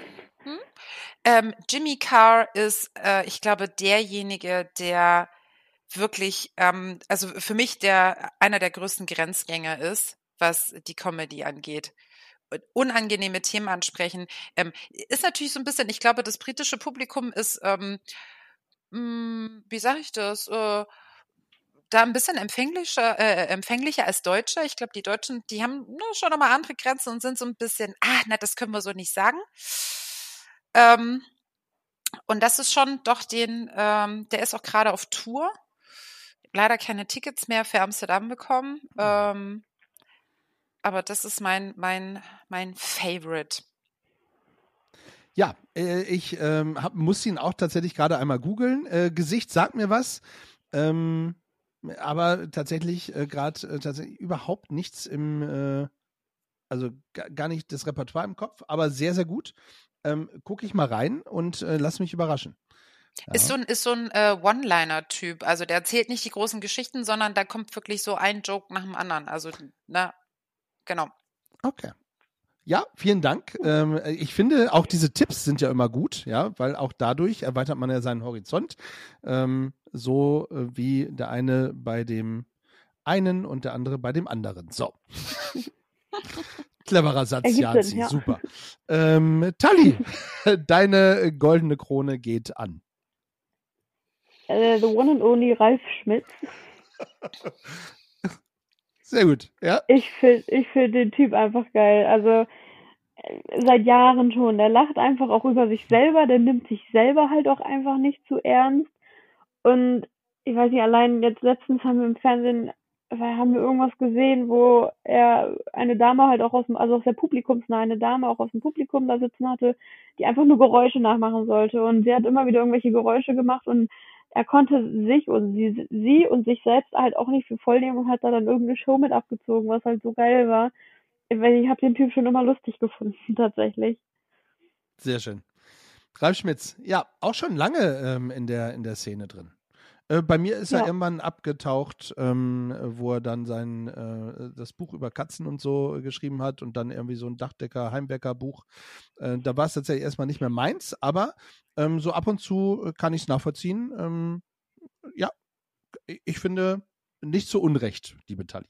Ähm, Jimmy Carr ist, äh, ich glaube, derjenige, der wirklich, ähm, also für mich der einer der größten Grenzgänger ist, was die Comedy angeht. Unangenehme Themen ansprechen. Ähm, ist natürlich so ein bisschen, ich glaube, das britische Publikum ist, ähm, mh, wie sage ich das, äh, da ein bisschen empfänglicher, äh, empfänglicher als Deutsche. Ich glaube, die Deutschen, die haben ne, schon nochmal andere Grenzen und sind so ein bisschen, ah, na, das können wir so nicht sagen. Ähm, und das ist schon doch den, ähm, der ist auch gerade auf Tour. Leider keine Tickets mehr für Amsterdam bekommen. Ähm, aber das ist mein, mein, mein Favorite. Ja, äh, ich ähm, hab, muss ihn auch tatsächlich gerade einmal googeln. Äh, Gesicht sagt mir was, ähm, aber tatsächlich äh, gerade äh, tatsächlich überhaupt nichts im, äh, also ga- gar nicht das Repertoire im Kopf, aber sehr, sehr gut. Ähm, Gucke ich mal rein und lass mich überraschen. Ja. Ist so ein, ist so ein äh, One-Liner-Typ. Also der erzählt nicht die großen Geschichten, sondern da kommt wirklich so ein Joke nach dem anderen. Also, na, genau. Okay. Ja, vielen Dank. Ähm, ich finde, auch diese Tipps sind ja immer gut, ja, weil auch dadurch erweitert man ja seinen Horizont. Ähm, so äh, wie der eine bei dem einen und der andere bei dem anderen. So. Cleverer Satz, Janzi, ja. super. Ähm, Tali, deine goldene Krone geht an. Äh, the one and only Ralf Schmitz. Sehr gut, ja. Ich finde ich find den Typ einfach geil. Also äh, seit Jahren schon. Der lacht einfach auch über sich selber. Der nimmt sich selber halt auch einfach nicht zu ernst. Und ich weiß nicht, allein jetzt letztens haben wir im Fernsehen, haben wir irgendwas gesehen, wo er eine Dame halt auch aus dem, also aus der Publikumsnahe, eine Dame auch aus dem Publikum da sitzen hatte, die einfach nur Geräusche nachmachen sollte. Und sie hat immer wieder irgendwelche Geräusche gemacht und er konnte sich und sie, sie und sich selbst halt auch nicht für voll nehmen und hat da dann irgendeine Show mit abgezogen, was halt so geil war. Ich habe den Typ schon immer lustig gefunden, tatsächlich. Sehr schön. Ralf Schmitz, ja, auch schon lange ähm, in, der, in der Szene drin. Äh, bei mir ist ja. er irgendwann abgetaucht, ähm, wo er dann sein äh, das Buch über Katzen und so geschrieben hat und dann irgendwie so ein Dachdecker, Heimwecker-Buch. Äh, da war es tatsächlich erstmal nicht mehr meins, aber ähm, so ab und zu kann ich es nachvollziehen. Ähm, ja, ich finde nicht so unrecht, liebe Tali.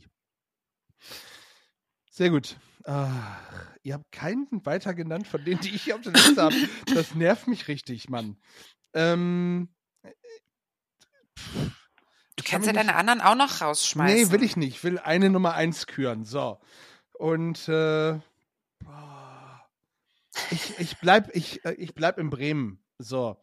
Sehr gut. Ach, ihr habt keinen weiter genannt von denen, die ich hier auf der Liste habe. Das nervt mich richtig, Mann. Ähm, kannst ja deine anderen auch noch rausschmeißen. Nee, will ich nicht. Ich will eine Nummer eins küren. So. Und äh, ich, ich bleib, ich, äh, ich bleib in Bremen. So.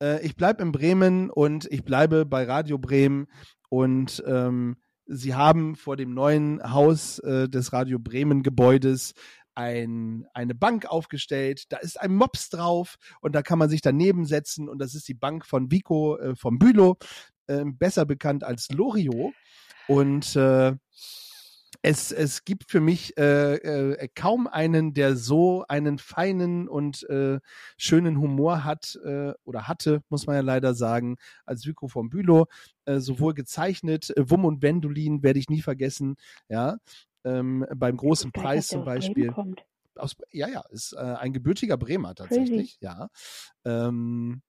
Äh, ich bleib in Bremen und ich bleibe bei Radio Bremen und ähm, sie haben vor dem neuen Haus äh, des Radio Bremen Gebäudes ein, eine Bank aufgestellt, da ist ein Mops drauf und da kann man sich daneben setzen und das ist die Bank von Vico äh, vom Bülow, äh, besser bekannt als Lorio und äh, es, es gibt für mich äh, äh, kaum einen, der so einen feinen und äh, schönen Humor hat äh, oder hatte, muss man ja leider sagen, als Vico vom Bülow. Äh, sowohl gezeichnet, äh, Wum und Wendolin werde ich nie vergessen, ja. Ähm, beim großen Preis zum Beispiel. Aus, ja, ja, ist äh, ein gebürtiger Bremer tatsächlich, Crazy. ja. Ähm,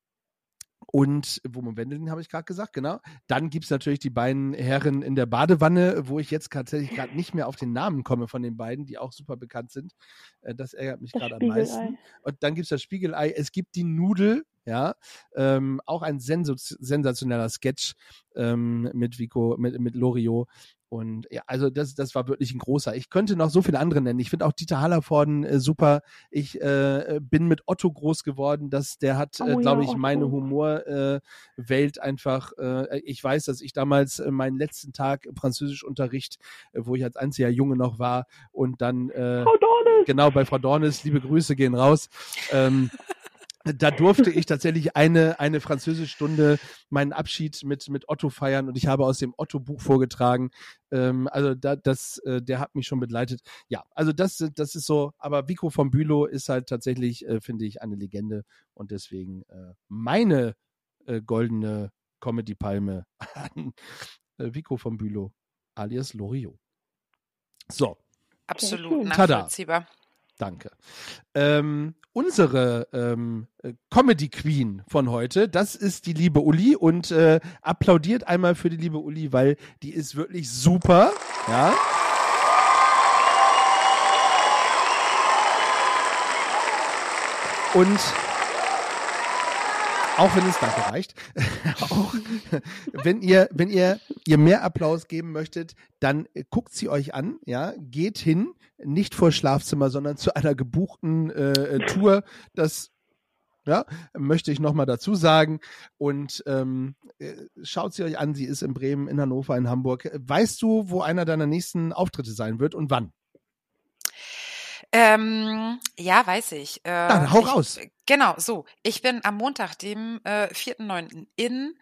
und Woman Wendelin habe ich gerade gesagt, genau. Dann gibt es natürlich die beiden Herren in der Badewanne, wo ich jetzt tatsächlich gerade nicht mehr auf den Namen komme von den beiden, die auch super bekannt sind. Äh, das ärgert mich gerade am meisten. Und dann gibt es das Spiegelei. Es gibt die Nudel, ja, ähm, auch ein sensationeller Sketch ähm, mit Vico, mit, mit Loriot. Und ja, also das, das war wirklich ein großer. Ich könnte noch so viele andere nennen. Ich finde auch Dieter Hallervorden äh, super. Ich äh, bin mit Otto groß geworden. Das, der hat, oh, äh, glaube ja, ich, meine Humorwelt äh, einfach. Äh, ich weiß, dass ich damals äh, meinen letzten Tag Französischunterricht, äh, wo ich als einziger Junge noch war, und dann äh, genau bei Frau Dornes, liebe Grüße gehen raus. Ähm, da durfte ich tatsächlich eine, eine Französischstunde meinen Abschied mit, mit Otto feiern und ich habe aus dem Otto-Buch vorgetragen. Ähm, also da, das, äh, der hat mich schon begleitet. Ja, also das, das ist so, aber Vico von Bülow ist halt tatsächlich, äh, finde ich, eine Legende und deswegen äh, meine äh, goldene Comedy-Palme an äh, Vico von Bülow alias Loriot. So. Absolut nachvollziehbar. Tada. Danke. Ähm, unsere ähm, äh, Comedy Queen von heute, das ist die liebe Uli und äh, applaudiert einmal für die liebe Uli, weil die ist wirklich super. Ja. Und auch wenn es danke reicht, auch wenn ihr, wenn ihr ihr mehr Applaus geben möchtet, dann äh, guckt sie euch an, ja, geht hin, nicht vor Schlafzimmer, sondern zu einer gebuchten äh, äh Tour. Das ja, möchte ich nochmal dazu sagen. Und ähm, äh, schaut sie euch an, sie ist in Bremen, in Hannover, in Hamburg. Weißt du, wo einer deiner nächsten Auftritte sein wird und wann? Ähm, ja, weiß ich. Äh, Dann hau ich, raus. Genau, so. Ich bin am Montag, dem äh, 4.9. in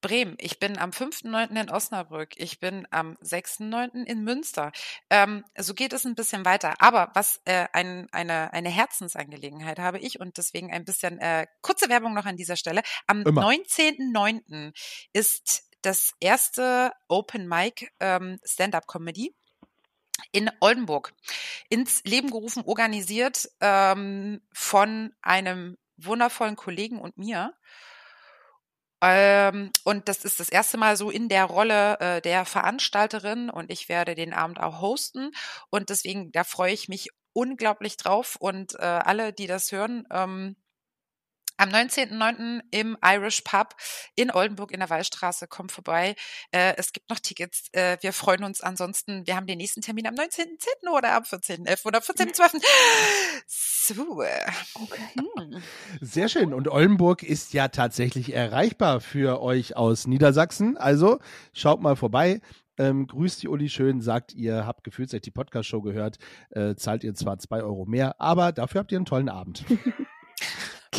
Bremen. Ich bin am 5.9. in Osnabrück. Ich bin am 6.9. in Münster. Ähm, so geht es ein bisschen weiter. Aber was äh, ein, eine, eine Herzensangelegenheit habe ich und deswegen ein bisschen äh, kurze Werbung noch an dieser Stelle. Am 19.9. ist das erste Open Mic ähm, Stand-up Comedy in Oldenburg ins Leben gerufen, organisiert ähm, von einem wundervollen Kollegen und mir. Ähm, und das ist das erste Mal so in der Rolle äh, der Veranstalterin und ich werde den Abend auch hosten. Und deswegen, da freue ich mich unglaublich drauf. Und äh, alle, die das hören, ähm, Am 19.09. im Irish Pub in Oldenburg in der Wallstraße. Kommt vorbei. Äh, es gibt noch Tickets. Äh, wir freuen uns ansonsten. Wir haben den nächsten Termin am 19.10. oder am 14.11. oder 14.12. So. Okay. hm. Sehr schön. Und Oldenburg ist ja tatsächlich erreichbar für euch aus Niedersachsen. Also schaut mal vorbei. Ähm, grüßt die Uli schön, sagt ihr, habt gefühlt, seit die Podcast-Show gehört, äh, zahlt ihr zwar zwei Euro mehr, aber dafür habt ihr einen tollen Abend.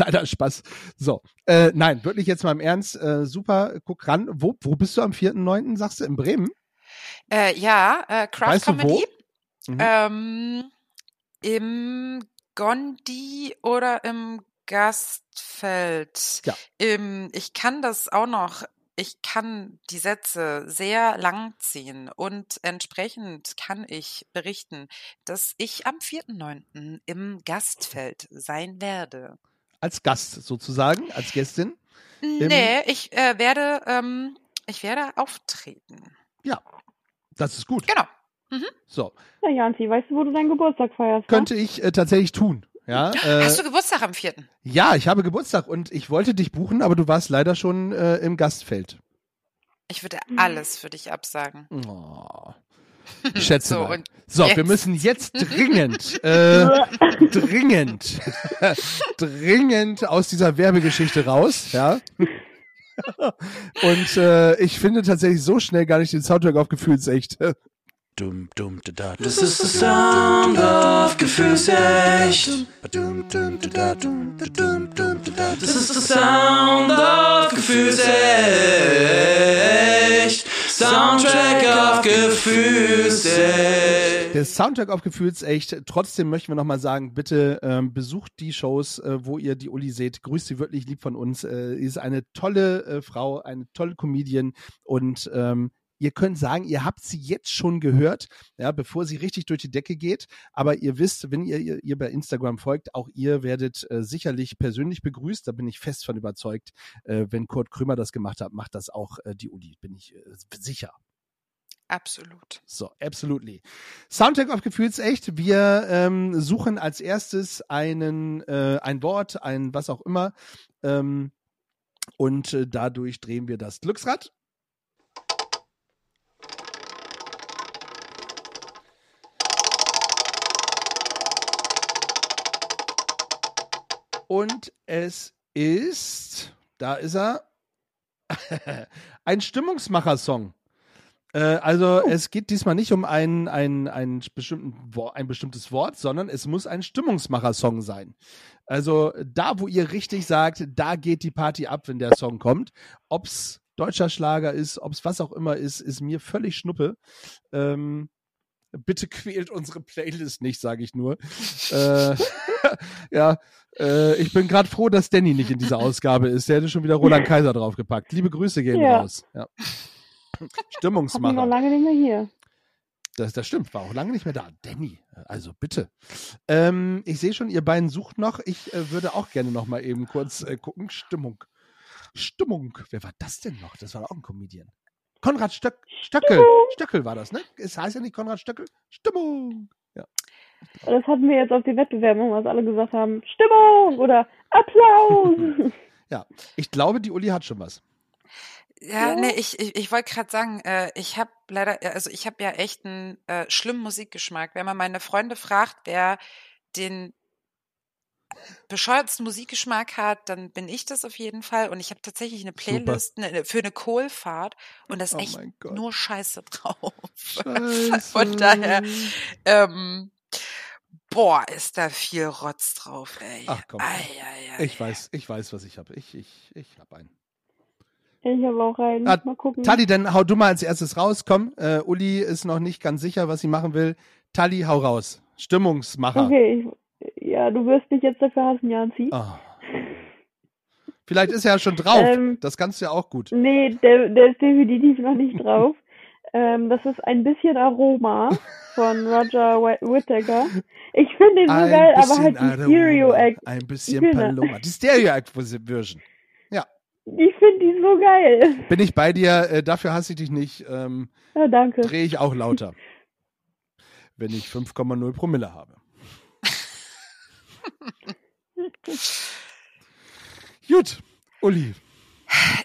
Kleiner Spaß. So, äh, nein, wirklich jetzt mal im Ernst. Äh, super, guck ran. Wo, wo bist du am 4.9., sagst du, in Bremen? Äh, ja, äh, Craft Weißt du wo? Comedy. Mhm. Ähm, Im Gondi oder im Gastfeld. Ja. Im, ich kann das auch noch. Ich kann die Sätze sehr lang ziehen und entsprechend kann ich berichten, dass ich am 4.9. im Gastfeld sein werde. Als Gast sozusagen, als Gästin. Nee, ich äh, werde, ähm, ich werde auftreten. Ja, das ist gut. Genau. So, Na, Janzi, weißt du, wo du deinen Geburtstag feierst? ne? könnte ich äh, tatsächlich tun. Ja, äh, Hast du Geburtstag am 4.? ja, ich habe Geburtstag und ich wollte dich buchen, aber du warst leider schon äh, im Gastfeld. Ich würde alles für dich absagen. Oh. Schätze So, mal. So, wir jetzt? müssen jetzt dringend, äh, dringend, dringend aus dieser Werbegeschichte raus, ja. Und äh, ich finde tatsächlich so schnell gar nicht den Soundtrack auf Gefühlsecht. Dum, dum, da, da, Das ist der Sound of Gefühlsecht. Das ist der Sound of Gefühlsecht. Soundtrack of Gefühlsecht. Der Soundtrack auf Gefühlsecht. Trotzdem möchten wir nochmal sagen, bitte ähm, besucht die Shows, äh, wo ihr die Uli seht. Grüßt sie wirklich lieb von uns. Äh, sie ist eine tolle äh, Frau, eine tolle Comedian und ähm, Ihr könnt sagen, ihr habt sie jetzt schon gehört, ja, bevor sie richtig durch die Decke geht. Aber ihr wisst, wenn ihr ihr, ihr bei Instagram folgt, auch ihr werdet äh, sicherlich persönlich begrüßt. Da bin ich fest von überzeugt. Äh, wenn Kurt Krömer das gemacht hat, macht das auch äh, die Uli, bin ich äh, sicher. Absolut. So, absolutely. Soundtrack auf Gefühlsecht. Wir ähm, suchen als erstes einen, äh, ein Wort, ein was auch immer. Ähm, und äh, dadurch drehen wir das Glücksrad. Und es ist, da ist er, ein Stimmungsmacher-Song. Äh, also es geht diesmal nicht um ein, ein, ein, bestimmten, ein bestimmtes Wort, sondern es muss ein Stimmungsmacher-Song sein. Also da, wo ihr richtig sagt, da geht die Party ab, wenn der Song kommt. Ob's deutscher Schlager ist, ob's was auch immer ist, ist mir völlig schnuppe. Ähm, bitte quält unsere Playlist nicht, sage ich nur. äh, ja, äh, ich bin gerade froh, dass Danny nicht in dieser Ausgabe ist. Der hätte schon wieder Roland Kaiser draufgepackt. Liebe Grüße gehen Ja. raus. Ja. Hab ihn noch Stimmungsmacher. lange nicht mehr hier. Das, das stimmt, war auch lange nicht mehr da. Danny, also bitte. Ähm, ich sehe schon, ihr beiden sucht noch. Ich äh, würde auch gerne noch mal eben kurz äh, gucken. Stimmung. Stimmung. Wer war das denn noch? Das war auch ein Comedian. Konrad Stöck, Stöckel. Stöckel war das, ne? Es heißt ja nicht Konrad Stöckel. Stimmung. Ja. Das hatten wir jetzt auf die Wettbewerbung, was alle gesagt haben. Stimmung oder Applaus. ja. Ich glaube, die Uli hat schon was. Ja, Ja. nee, ich, ich, ich wollte gerade sagen, äh, ich habe leider, also ich habe ja echt einen äh, schlimmen Musikgeschmack. Wenn man meine Freunde fragt, wer den bescheuertsten Musikgeschmack hat, dann bin ich das auf jeden Fall. Und ich habe tatsächlich eine. Playlist ne, für eine Kohlfahrt und da ist Oh echt mein Gott. nur Scheiße drauf. Scheiße. Von daher, ähm, boah, ist da viel Rotz drauf, ey. Ach, komm. Ei, ei, ei. Ich weiß, ich weiß, was ich habe. Ich, ich, ich habe einen. ich habe auch rein. Ah, Mal gucken. Tali, dann hau du mal als erstes raus. Komm, äh, Uli ist noch nicht ganz sicher, was sie machen will. Tali, hau raus. Stimmungsmacher. Okay, ich, ja, du wirst mich jetzt dafür hassen, Janzi. Ah. Vielleicht ist er ja schon drauf. Ähm, das kannst du ja auch gut. Nee, der, der ist definitiv noch nicht drauf. ähm, das ist ein bisschen Aroma von Roger Whi- Whittaker. Ich finde ihn so geil, aber halt die Aroma, Stereo Act. Ein bisschen. Paloma. Die Stereo Act Version. Ich finde die so geil. Bin ich bei dir, äh, dafür hasse ich dich nicht. Ähm, Ja, danke. Drehe ich auch lauter. wenn ich 5,0 Promille habe. Gut, Uli,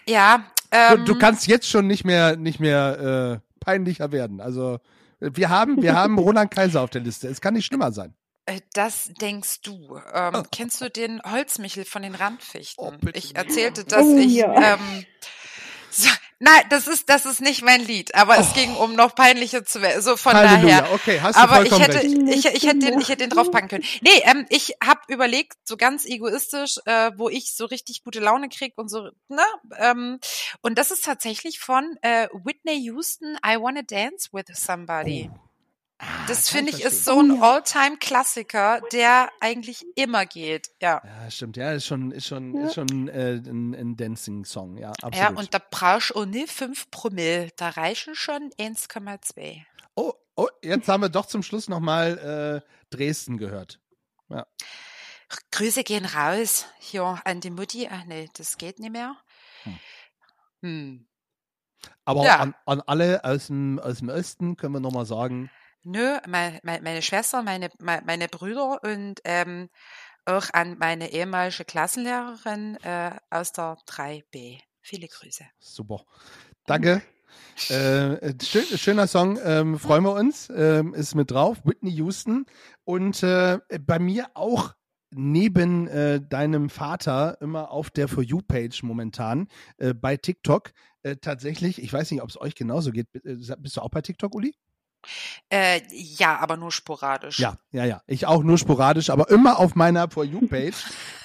Ja, du, ähm, du kannst jetzt schon nicht mehr, nicht mehr äh, peinlicher werden. Also wir haben, wir haben Roland Kaiser auf der Liste. Es kann nicht schlimmer sein. Äh, Das denkst du. Ähm, kennst du den Holzmichel von den Randfichten? Oh, ich erzählte, dass Oh, ich. ja. Ähm, so, nein, das ist das ist nicht mein Lied, aber es ging um noch peinlicher zu werden. So von Halleluja, daher. okay, hast du Aber ich hätte, recht. ich, ich hätte den, ich hätte den draufpacken können. Nee, ähm, ich habe überlegt, so ganz egoistisch, äh, wo ich so richtig gute Laune krieg und so, ne? Ähm, und das ist tatsächlich von äh, Whitney Houston, I Wanna Dance with Somebody. Das kann finde ich ich ist verstehen. so ein All-Time-Klassiker, der eigentlich immer geht. Ja. Ja, stimmt. Ja, ist schon, ist schon, Ja. ist schon äh, ein, ein Dancing-Song. Ja, absolut. Ja, und da brauchst du auch nicht 5 Promille. Da reichen schon 1,2. oh, oh, jetzt haben wir doch zum Schluss nochmal äh, Dresden gehört. Grüße gehen raus hier an die Mutti. Ach nee, das geht nicht mehr. Hm. Hm. Aber Ja. an, an alle aus dem, aus dem Osten können wir nochmal sagen, Nö, meine, meine Schwester, meine, meine, meine Brüder und ähm, auch an meine ehemalige Klassenlehrerin äh, aus der 3b. Viele Grüße. super. Danke. äh, schön, schöner Song, ähm, freuen wir uns. Ähm, ist mit drauf, Whitney Houston. Und äh, bei mir auch neben äh, deinem Vater immer auf der For You-Page momentan äh, bei TikTok. Äh, tatsächlich, ich weiß nicht, ob es euch genauso geht. Äh, Bist du auch bei TikTok, Uli? Äh, ja, aber nur sporadisch. Ja, ja, ja. Ich auch nur sporadisch, aber immer auf meiner For You-Page.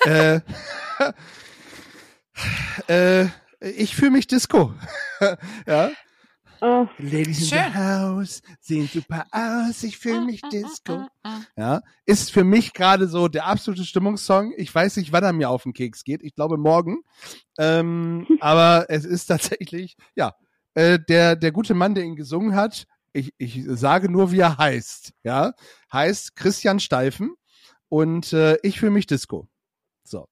äh, äh, ich fühle mich Disco. ja. Äh, Ladies in Schön. the house sehen super aus. Ich fühle mich Disco. Mm, mm, mm. Ja, ist für mich gerade so der absolute Stimmungssong. Ich weiß nicht, wann er mir auf den Keks geht. Ich glaube morgen. Ähm, aber es ist tatsächlich, ja, äh, der der gute Mann, der ihn gesungen hat. Ich, ich sage nur, wie er heißt. Ja, heißt Christian Steifen und äh, ich fühle mich Disco. So.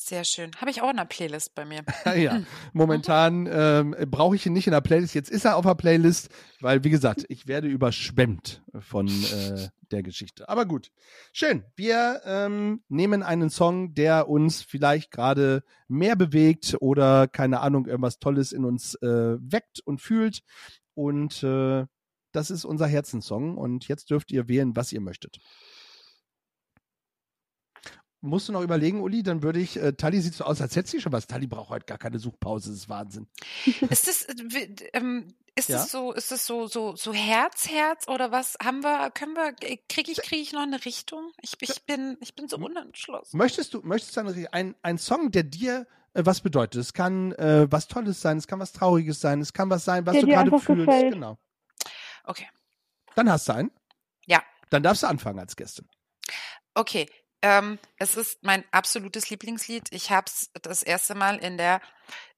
Sehr schön. Habe ich auch in der Playlist bei mir. ja, momentan ähm, brauche ich ihn nicht in der Playlist. Jetzt ist er auf der Playlist, weil, wie gesagt, ich werde überschwemmt von äh, der Geschichte. Aber gut, schön. Wir ähm, nehmen einen Song, der uns vielleicht gerade mehr bewegt oder, keine Ahnung, irgendwas Tolles in uns äh, weckt und fühlt. Und äh, das ist unser Herzenssong. Und jetzt dürft ihr wählen, was ihr möchtet. Musst du noch überlegen, Uli? Dann würde ich, äh, Tali sieht so aus, als hätte sie schon was. Tali braucht heute gar keine Suchpause, das ist Wahnsinn. Ist das, äh, ähm, ist Ja? das so, ist das so, so, so Herz, Herz oder was? Haben wir, können wir, kriege ich, kriege ich noch eine Richtung? Ich, ich bin, ich bin so unentschlossen. Möchtest du, möchtest du ein, ein, ein Song, der dir äh, was bedeutet? Es kann äh, was Tolles sein, es kann was Trauriges sein, es kann was sein, was Der du gerade fühlst. gefällt. Genau. Okay. Dann hast du einen. Ja. Dann darfst du anfangen als Gästin. Okay, ähm, es ist mein absolutes Lieblingslied. Ich habe es das erste Mal in der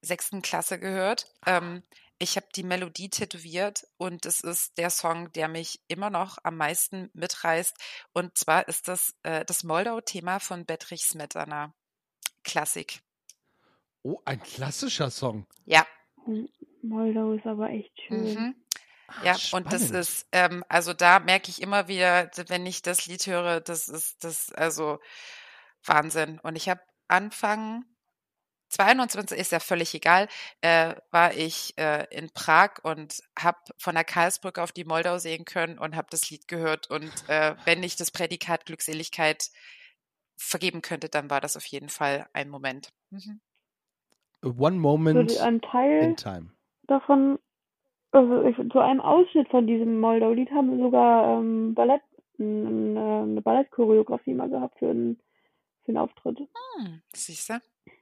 sechsten Klasse gehört. Ähm, ich habe die Melodie tätowiert und es ist der Song, der mich immer noch am meisten mitreißt. Und zwar ist das äh, das Moldau-Thema von Bedrich Smetana. Klassik. Oh, ein klassischer Song. Ja. Moldau ist aber echt schön. Mhm. Ah, Ja, und das spannend. ist, ähm, also da merke ich immer wieder, wenn ich das Lied höre, das ist das, also Wahnsinn. Und ich habe Anfang 22, ist ja völlig egal, äh, war ich äh, in Prag und habe von der Karlsbrücke auf die Moldau sehen können und habe das Lied gehört. Und äh, wenn ich das Prädikat Glückseligkeit vergeben könnte, dann war das auf jeden Fall ein Moment. Mhm. One So Moment die- ein Teil in Time. davon, also ich, so einem Ausschnitt von diesem Moldau-Lied haben wir sogar ähm, Ballett, n- n- eine Ballettchoreografie mal gehabt für einen, für einen Auftritt. Hm, siehst du?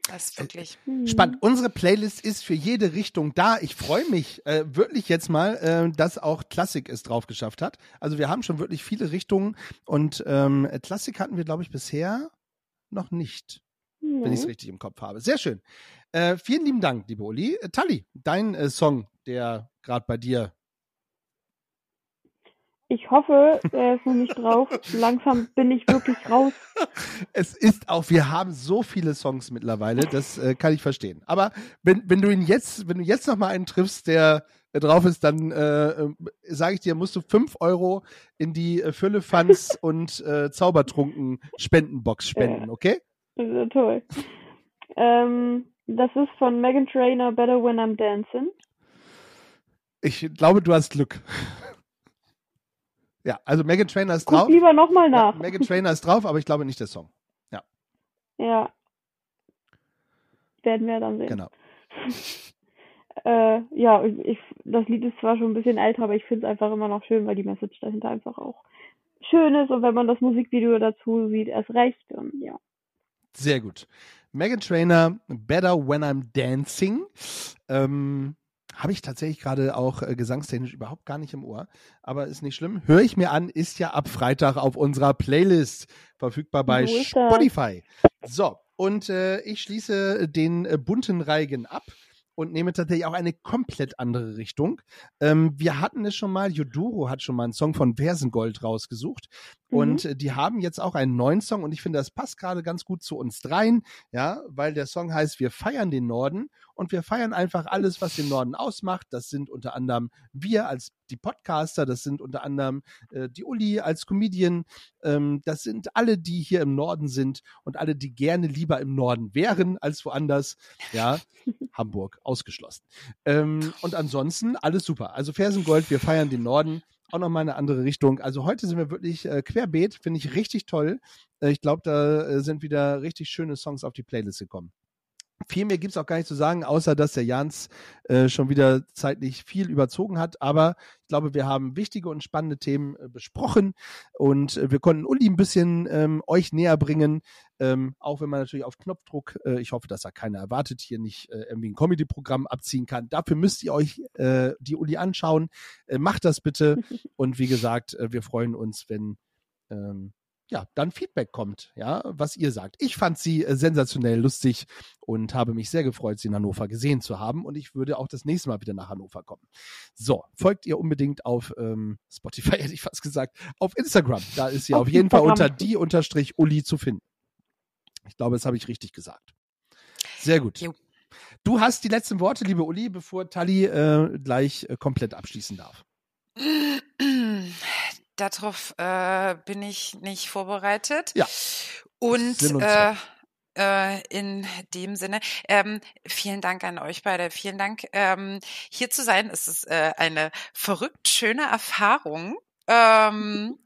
Das ist Äh, wirklich. Mhm. Spannend. Unsere Playlist ist für jede Richtung da. Ich freue mich äh, wirklich jetzt mal, äh, dass auch Klassik es drauf geschafft hat. Also wir haben schon wirklich viele Richtungen und ähm, Klassik hatten wir, glaube ich, bisher noch nicht. Wenn ich es Mhm. richtig im Kopf habe. Sehr schön. Äh, vielen lieben Dank, liebe Uli. Äh, Tali, dein äh, Song, der gerade bei dir. Ich hoffe, er ist noch nicht drauf. Langsam bin ich wirklich raus. Es ist auch, wir haben so viele Songs mittlerweile, das äh, kann ich verstehen. Aber wenn, wenn du ihn jetzt, wenn du jetzt noch mal einen triffst, der äh, drauf ist, dann äh, äh, sage ich dir, musst du fünf Euro in die Füllefanz und äh, Zaubertrunken Spendenbox spenden, okay? Das ist ja toll. Ähm, das ist von Megan Trainer Better When I'm Dancing. Ich glaube, du hast Glück. Ja, also Megan Trainer ist Guck drauf. lieber nochmal Ja, nach. Megan Trainer ist drauf, aber ich glaube nicht der Song. Ja. Werden wir dann sehen. Genau. Äh, ja, ich, das Lied ist zwar schon ein bisschen älter, aber ich finde es einfach immer noch schön, weil die Message dahinter einfach auch schön ist und wenn man das Musikvideo dazu sieht, erst recht. Und ja. Sehr gut. Megan Trainer, Better When I'm Dancing. Ähm, Habe ich tatsächlich gerade auch äh, gesangstechnisch überhaupt gar nicht im Ohr. Aber ist nicht schlimm. Höre ich mir an, ist ja ab Freitag auf unserer Playlist verfügbar bei. Spotify. So, und äh, ich schließe den äh, bunten Reigen ab und nehme tatsächlich auch eine komplett andere Richtung. Ähm, wir hatten es schon mal, Yoduro hat schon mal einen Song von Versengold rausgesucht. Mhm. Und äh, die haben jetzt auch einen neuen Song und ich finde, das passt gerade ganz gut zu uns dreien, ja, weil der Song heißt Wir feiern den Norden und wir feiern einfach alles, was den Norden ausmacht. Das sind unter anderem wir als die Podcaster, das sind unter anderem äh, die Uli als Comedian, ähm, das sind alle, die hier im Norden sind und alle, die gerne lieber im Norden wären als woanders. Ja, Hamburg ausgeschlossen. Ähm, und ansonsten alles super. Also Fersengold, wir feiern den Norden. Auch nochmal eine andere Richtung. Also heute sind wir wirklich äh, querbeet, finde ich richtig toll. Äh, ich glaube, da äh, sind wieder richtig schöne Songs auf die Playlist gekommen. Viel mehr gibt's auch gar nicht zu sagen, außer dass der Jans äh, schon wieder zeitlich viel überzogen hat. Aber ich glaube, wir haben wichtige und spannende Themen äh, besprochen und äh, wir konnten Uli ein bisschen ähm, euch näher bringen. Ähm, auch wenn man natürlich auf Knopfdruck, äh, ich hoffe, dass da keiner erwartet, hier nicht äh, irgendwie ein Comedy-Programm abziehen kann. Dafür müsst ihr euch äh, die Uli anschauen. Macht das bitte. Und wie gesagt, wir freuen uns, wenn ähm, ja, dann Feedback kommt, ja, was ihr sagt. Ich fand sie äh, sensationell lustig und habe mich sehr gefreut, sie in Hannover gesehen zu haben. Und ich würde auch das nächste Mal wieder nach Hannover kommen. So, folgt ihr unbedingt auf ähm, Spotify, hätte ich fast gesagt, auf Instagram. Da ist sie auf, Auf jeden Fall unter die unterstrich Uli zu finden. Ich glaube, das habe ich richtig gesagt. Sehr gut. Du hast die letzten Worte, liebe Uli, bevor Tali äh, gleich äh, komplett abschließen darf. Darauf äh, bin ich nicht vorbereitet. Ja. Und äh, äh, in dem Sinne, ähm, vielen Dank an euch beide. Vielen Dank, ähm, hier zu sein. Es ist äh, eine verrückt schöne Erfahrung. Ähm,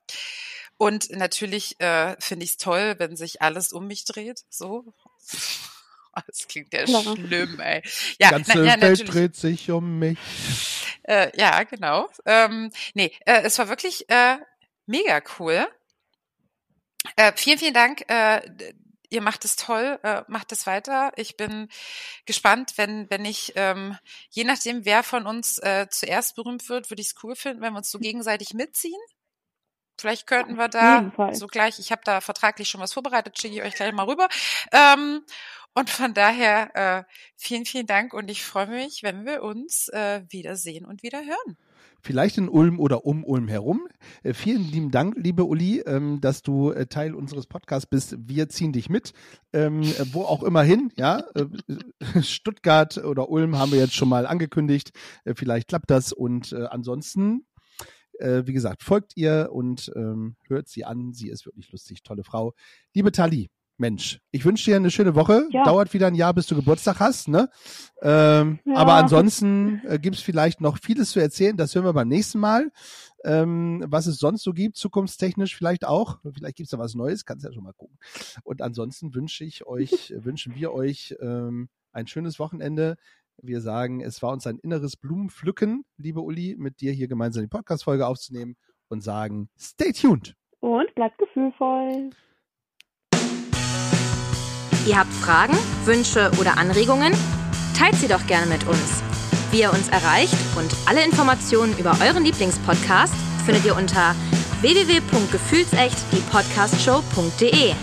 und natürlich äh, finde ich es toll, wenn sich alles um mich dreht. So. Das klingt ja Klar. schlimm, ey. Ja, Die ganze na, ja, Welt dreht sich um mich. Äh, ja, genau. Ähm, nee, äh, es war wirklich äh, mega cool. Äh, vielen, vielen Dank. Äh, ihr macht es toll, äh, macht es weiter. Ich bin gespannt, wenn, wenn ich, ähm, je nachdem, wer von uns äh, zuerst berühmt wird, würde ich es cool finden, wenn wir uns so gegenseitig mitziehen. Vielleicht könnten wir da so gleich, ich habe da vertraglich schon was vorbereitet, schicke ich euch gleich mal rüber. Ähm, und von daher äh, vielen, vielen Dank und ich freue mich, wenn wir uns äh, wiedersehen und wieder hören. vielleicht in Ulm oder um Ulm herum. Äh, vielen lieben Dank, liebe Uli, ähm, dass du äh, Teil unseres Podcasts bist. Wir ziehen dich mit, ähm, äh, wo auch immer hin. Ja, äh, Stuttgart oder Ulm haben wir jetzt schon mal angekündigt. Äh, vielleicht klappt das. Und äh, ansonsten, äh, wie gesagt, folgt ihr und ähm, hört sie an. Sie ist wirklich lustig, tolle Frau. Liebe Tali. Mensch, ich wünsche dir eine schöne Woche. Ja. Dauert wieder ein Jahr, bis du Geburtstag hast, ne? Ähm, Ja. Aber ansonsten äh, gibt es vielleicht noch vieles zu erzählen. Das hören wir beim nächsten Mal. Ähm, was es sonst so gibt, zukunftstechnisch vielleicht auch. Vielleicht gibt es da was Neues, kannst ja schon mal gucken. Und ansonsten wünsche ich euch, wünschen wir euch ähm, ein schönes Wochenende. Wir sagen, es war uns ein inneres Blumenpflücken, liebe Uli, mit dir hier gemeinsam die Podcast-Folge aufzunehmen und sagen, stay tuned. Und bleibt gefühlvoll. Ihr habt Fragen, Wünsche oder Anregungen? Teilt sie doch gerne mit uns. Wie ihr uns erreicht und alle Informationen über euren Lieblingspodcast findet ihr unter www.gefühlsecht die Podcastshow.de.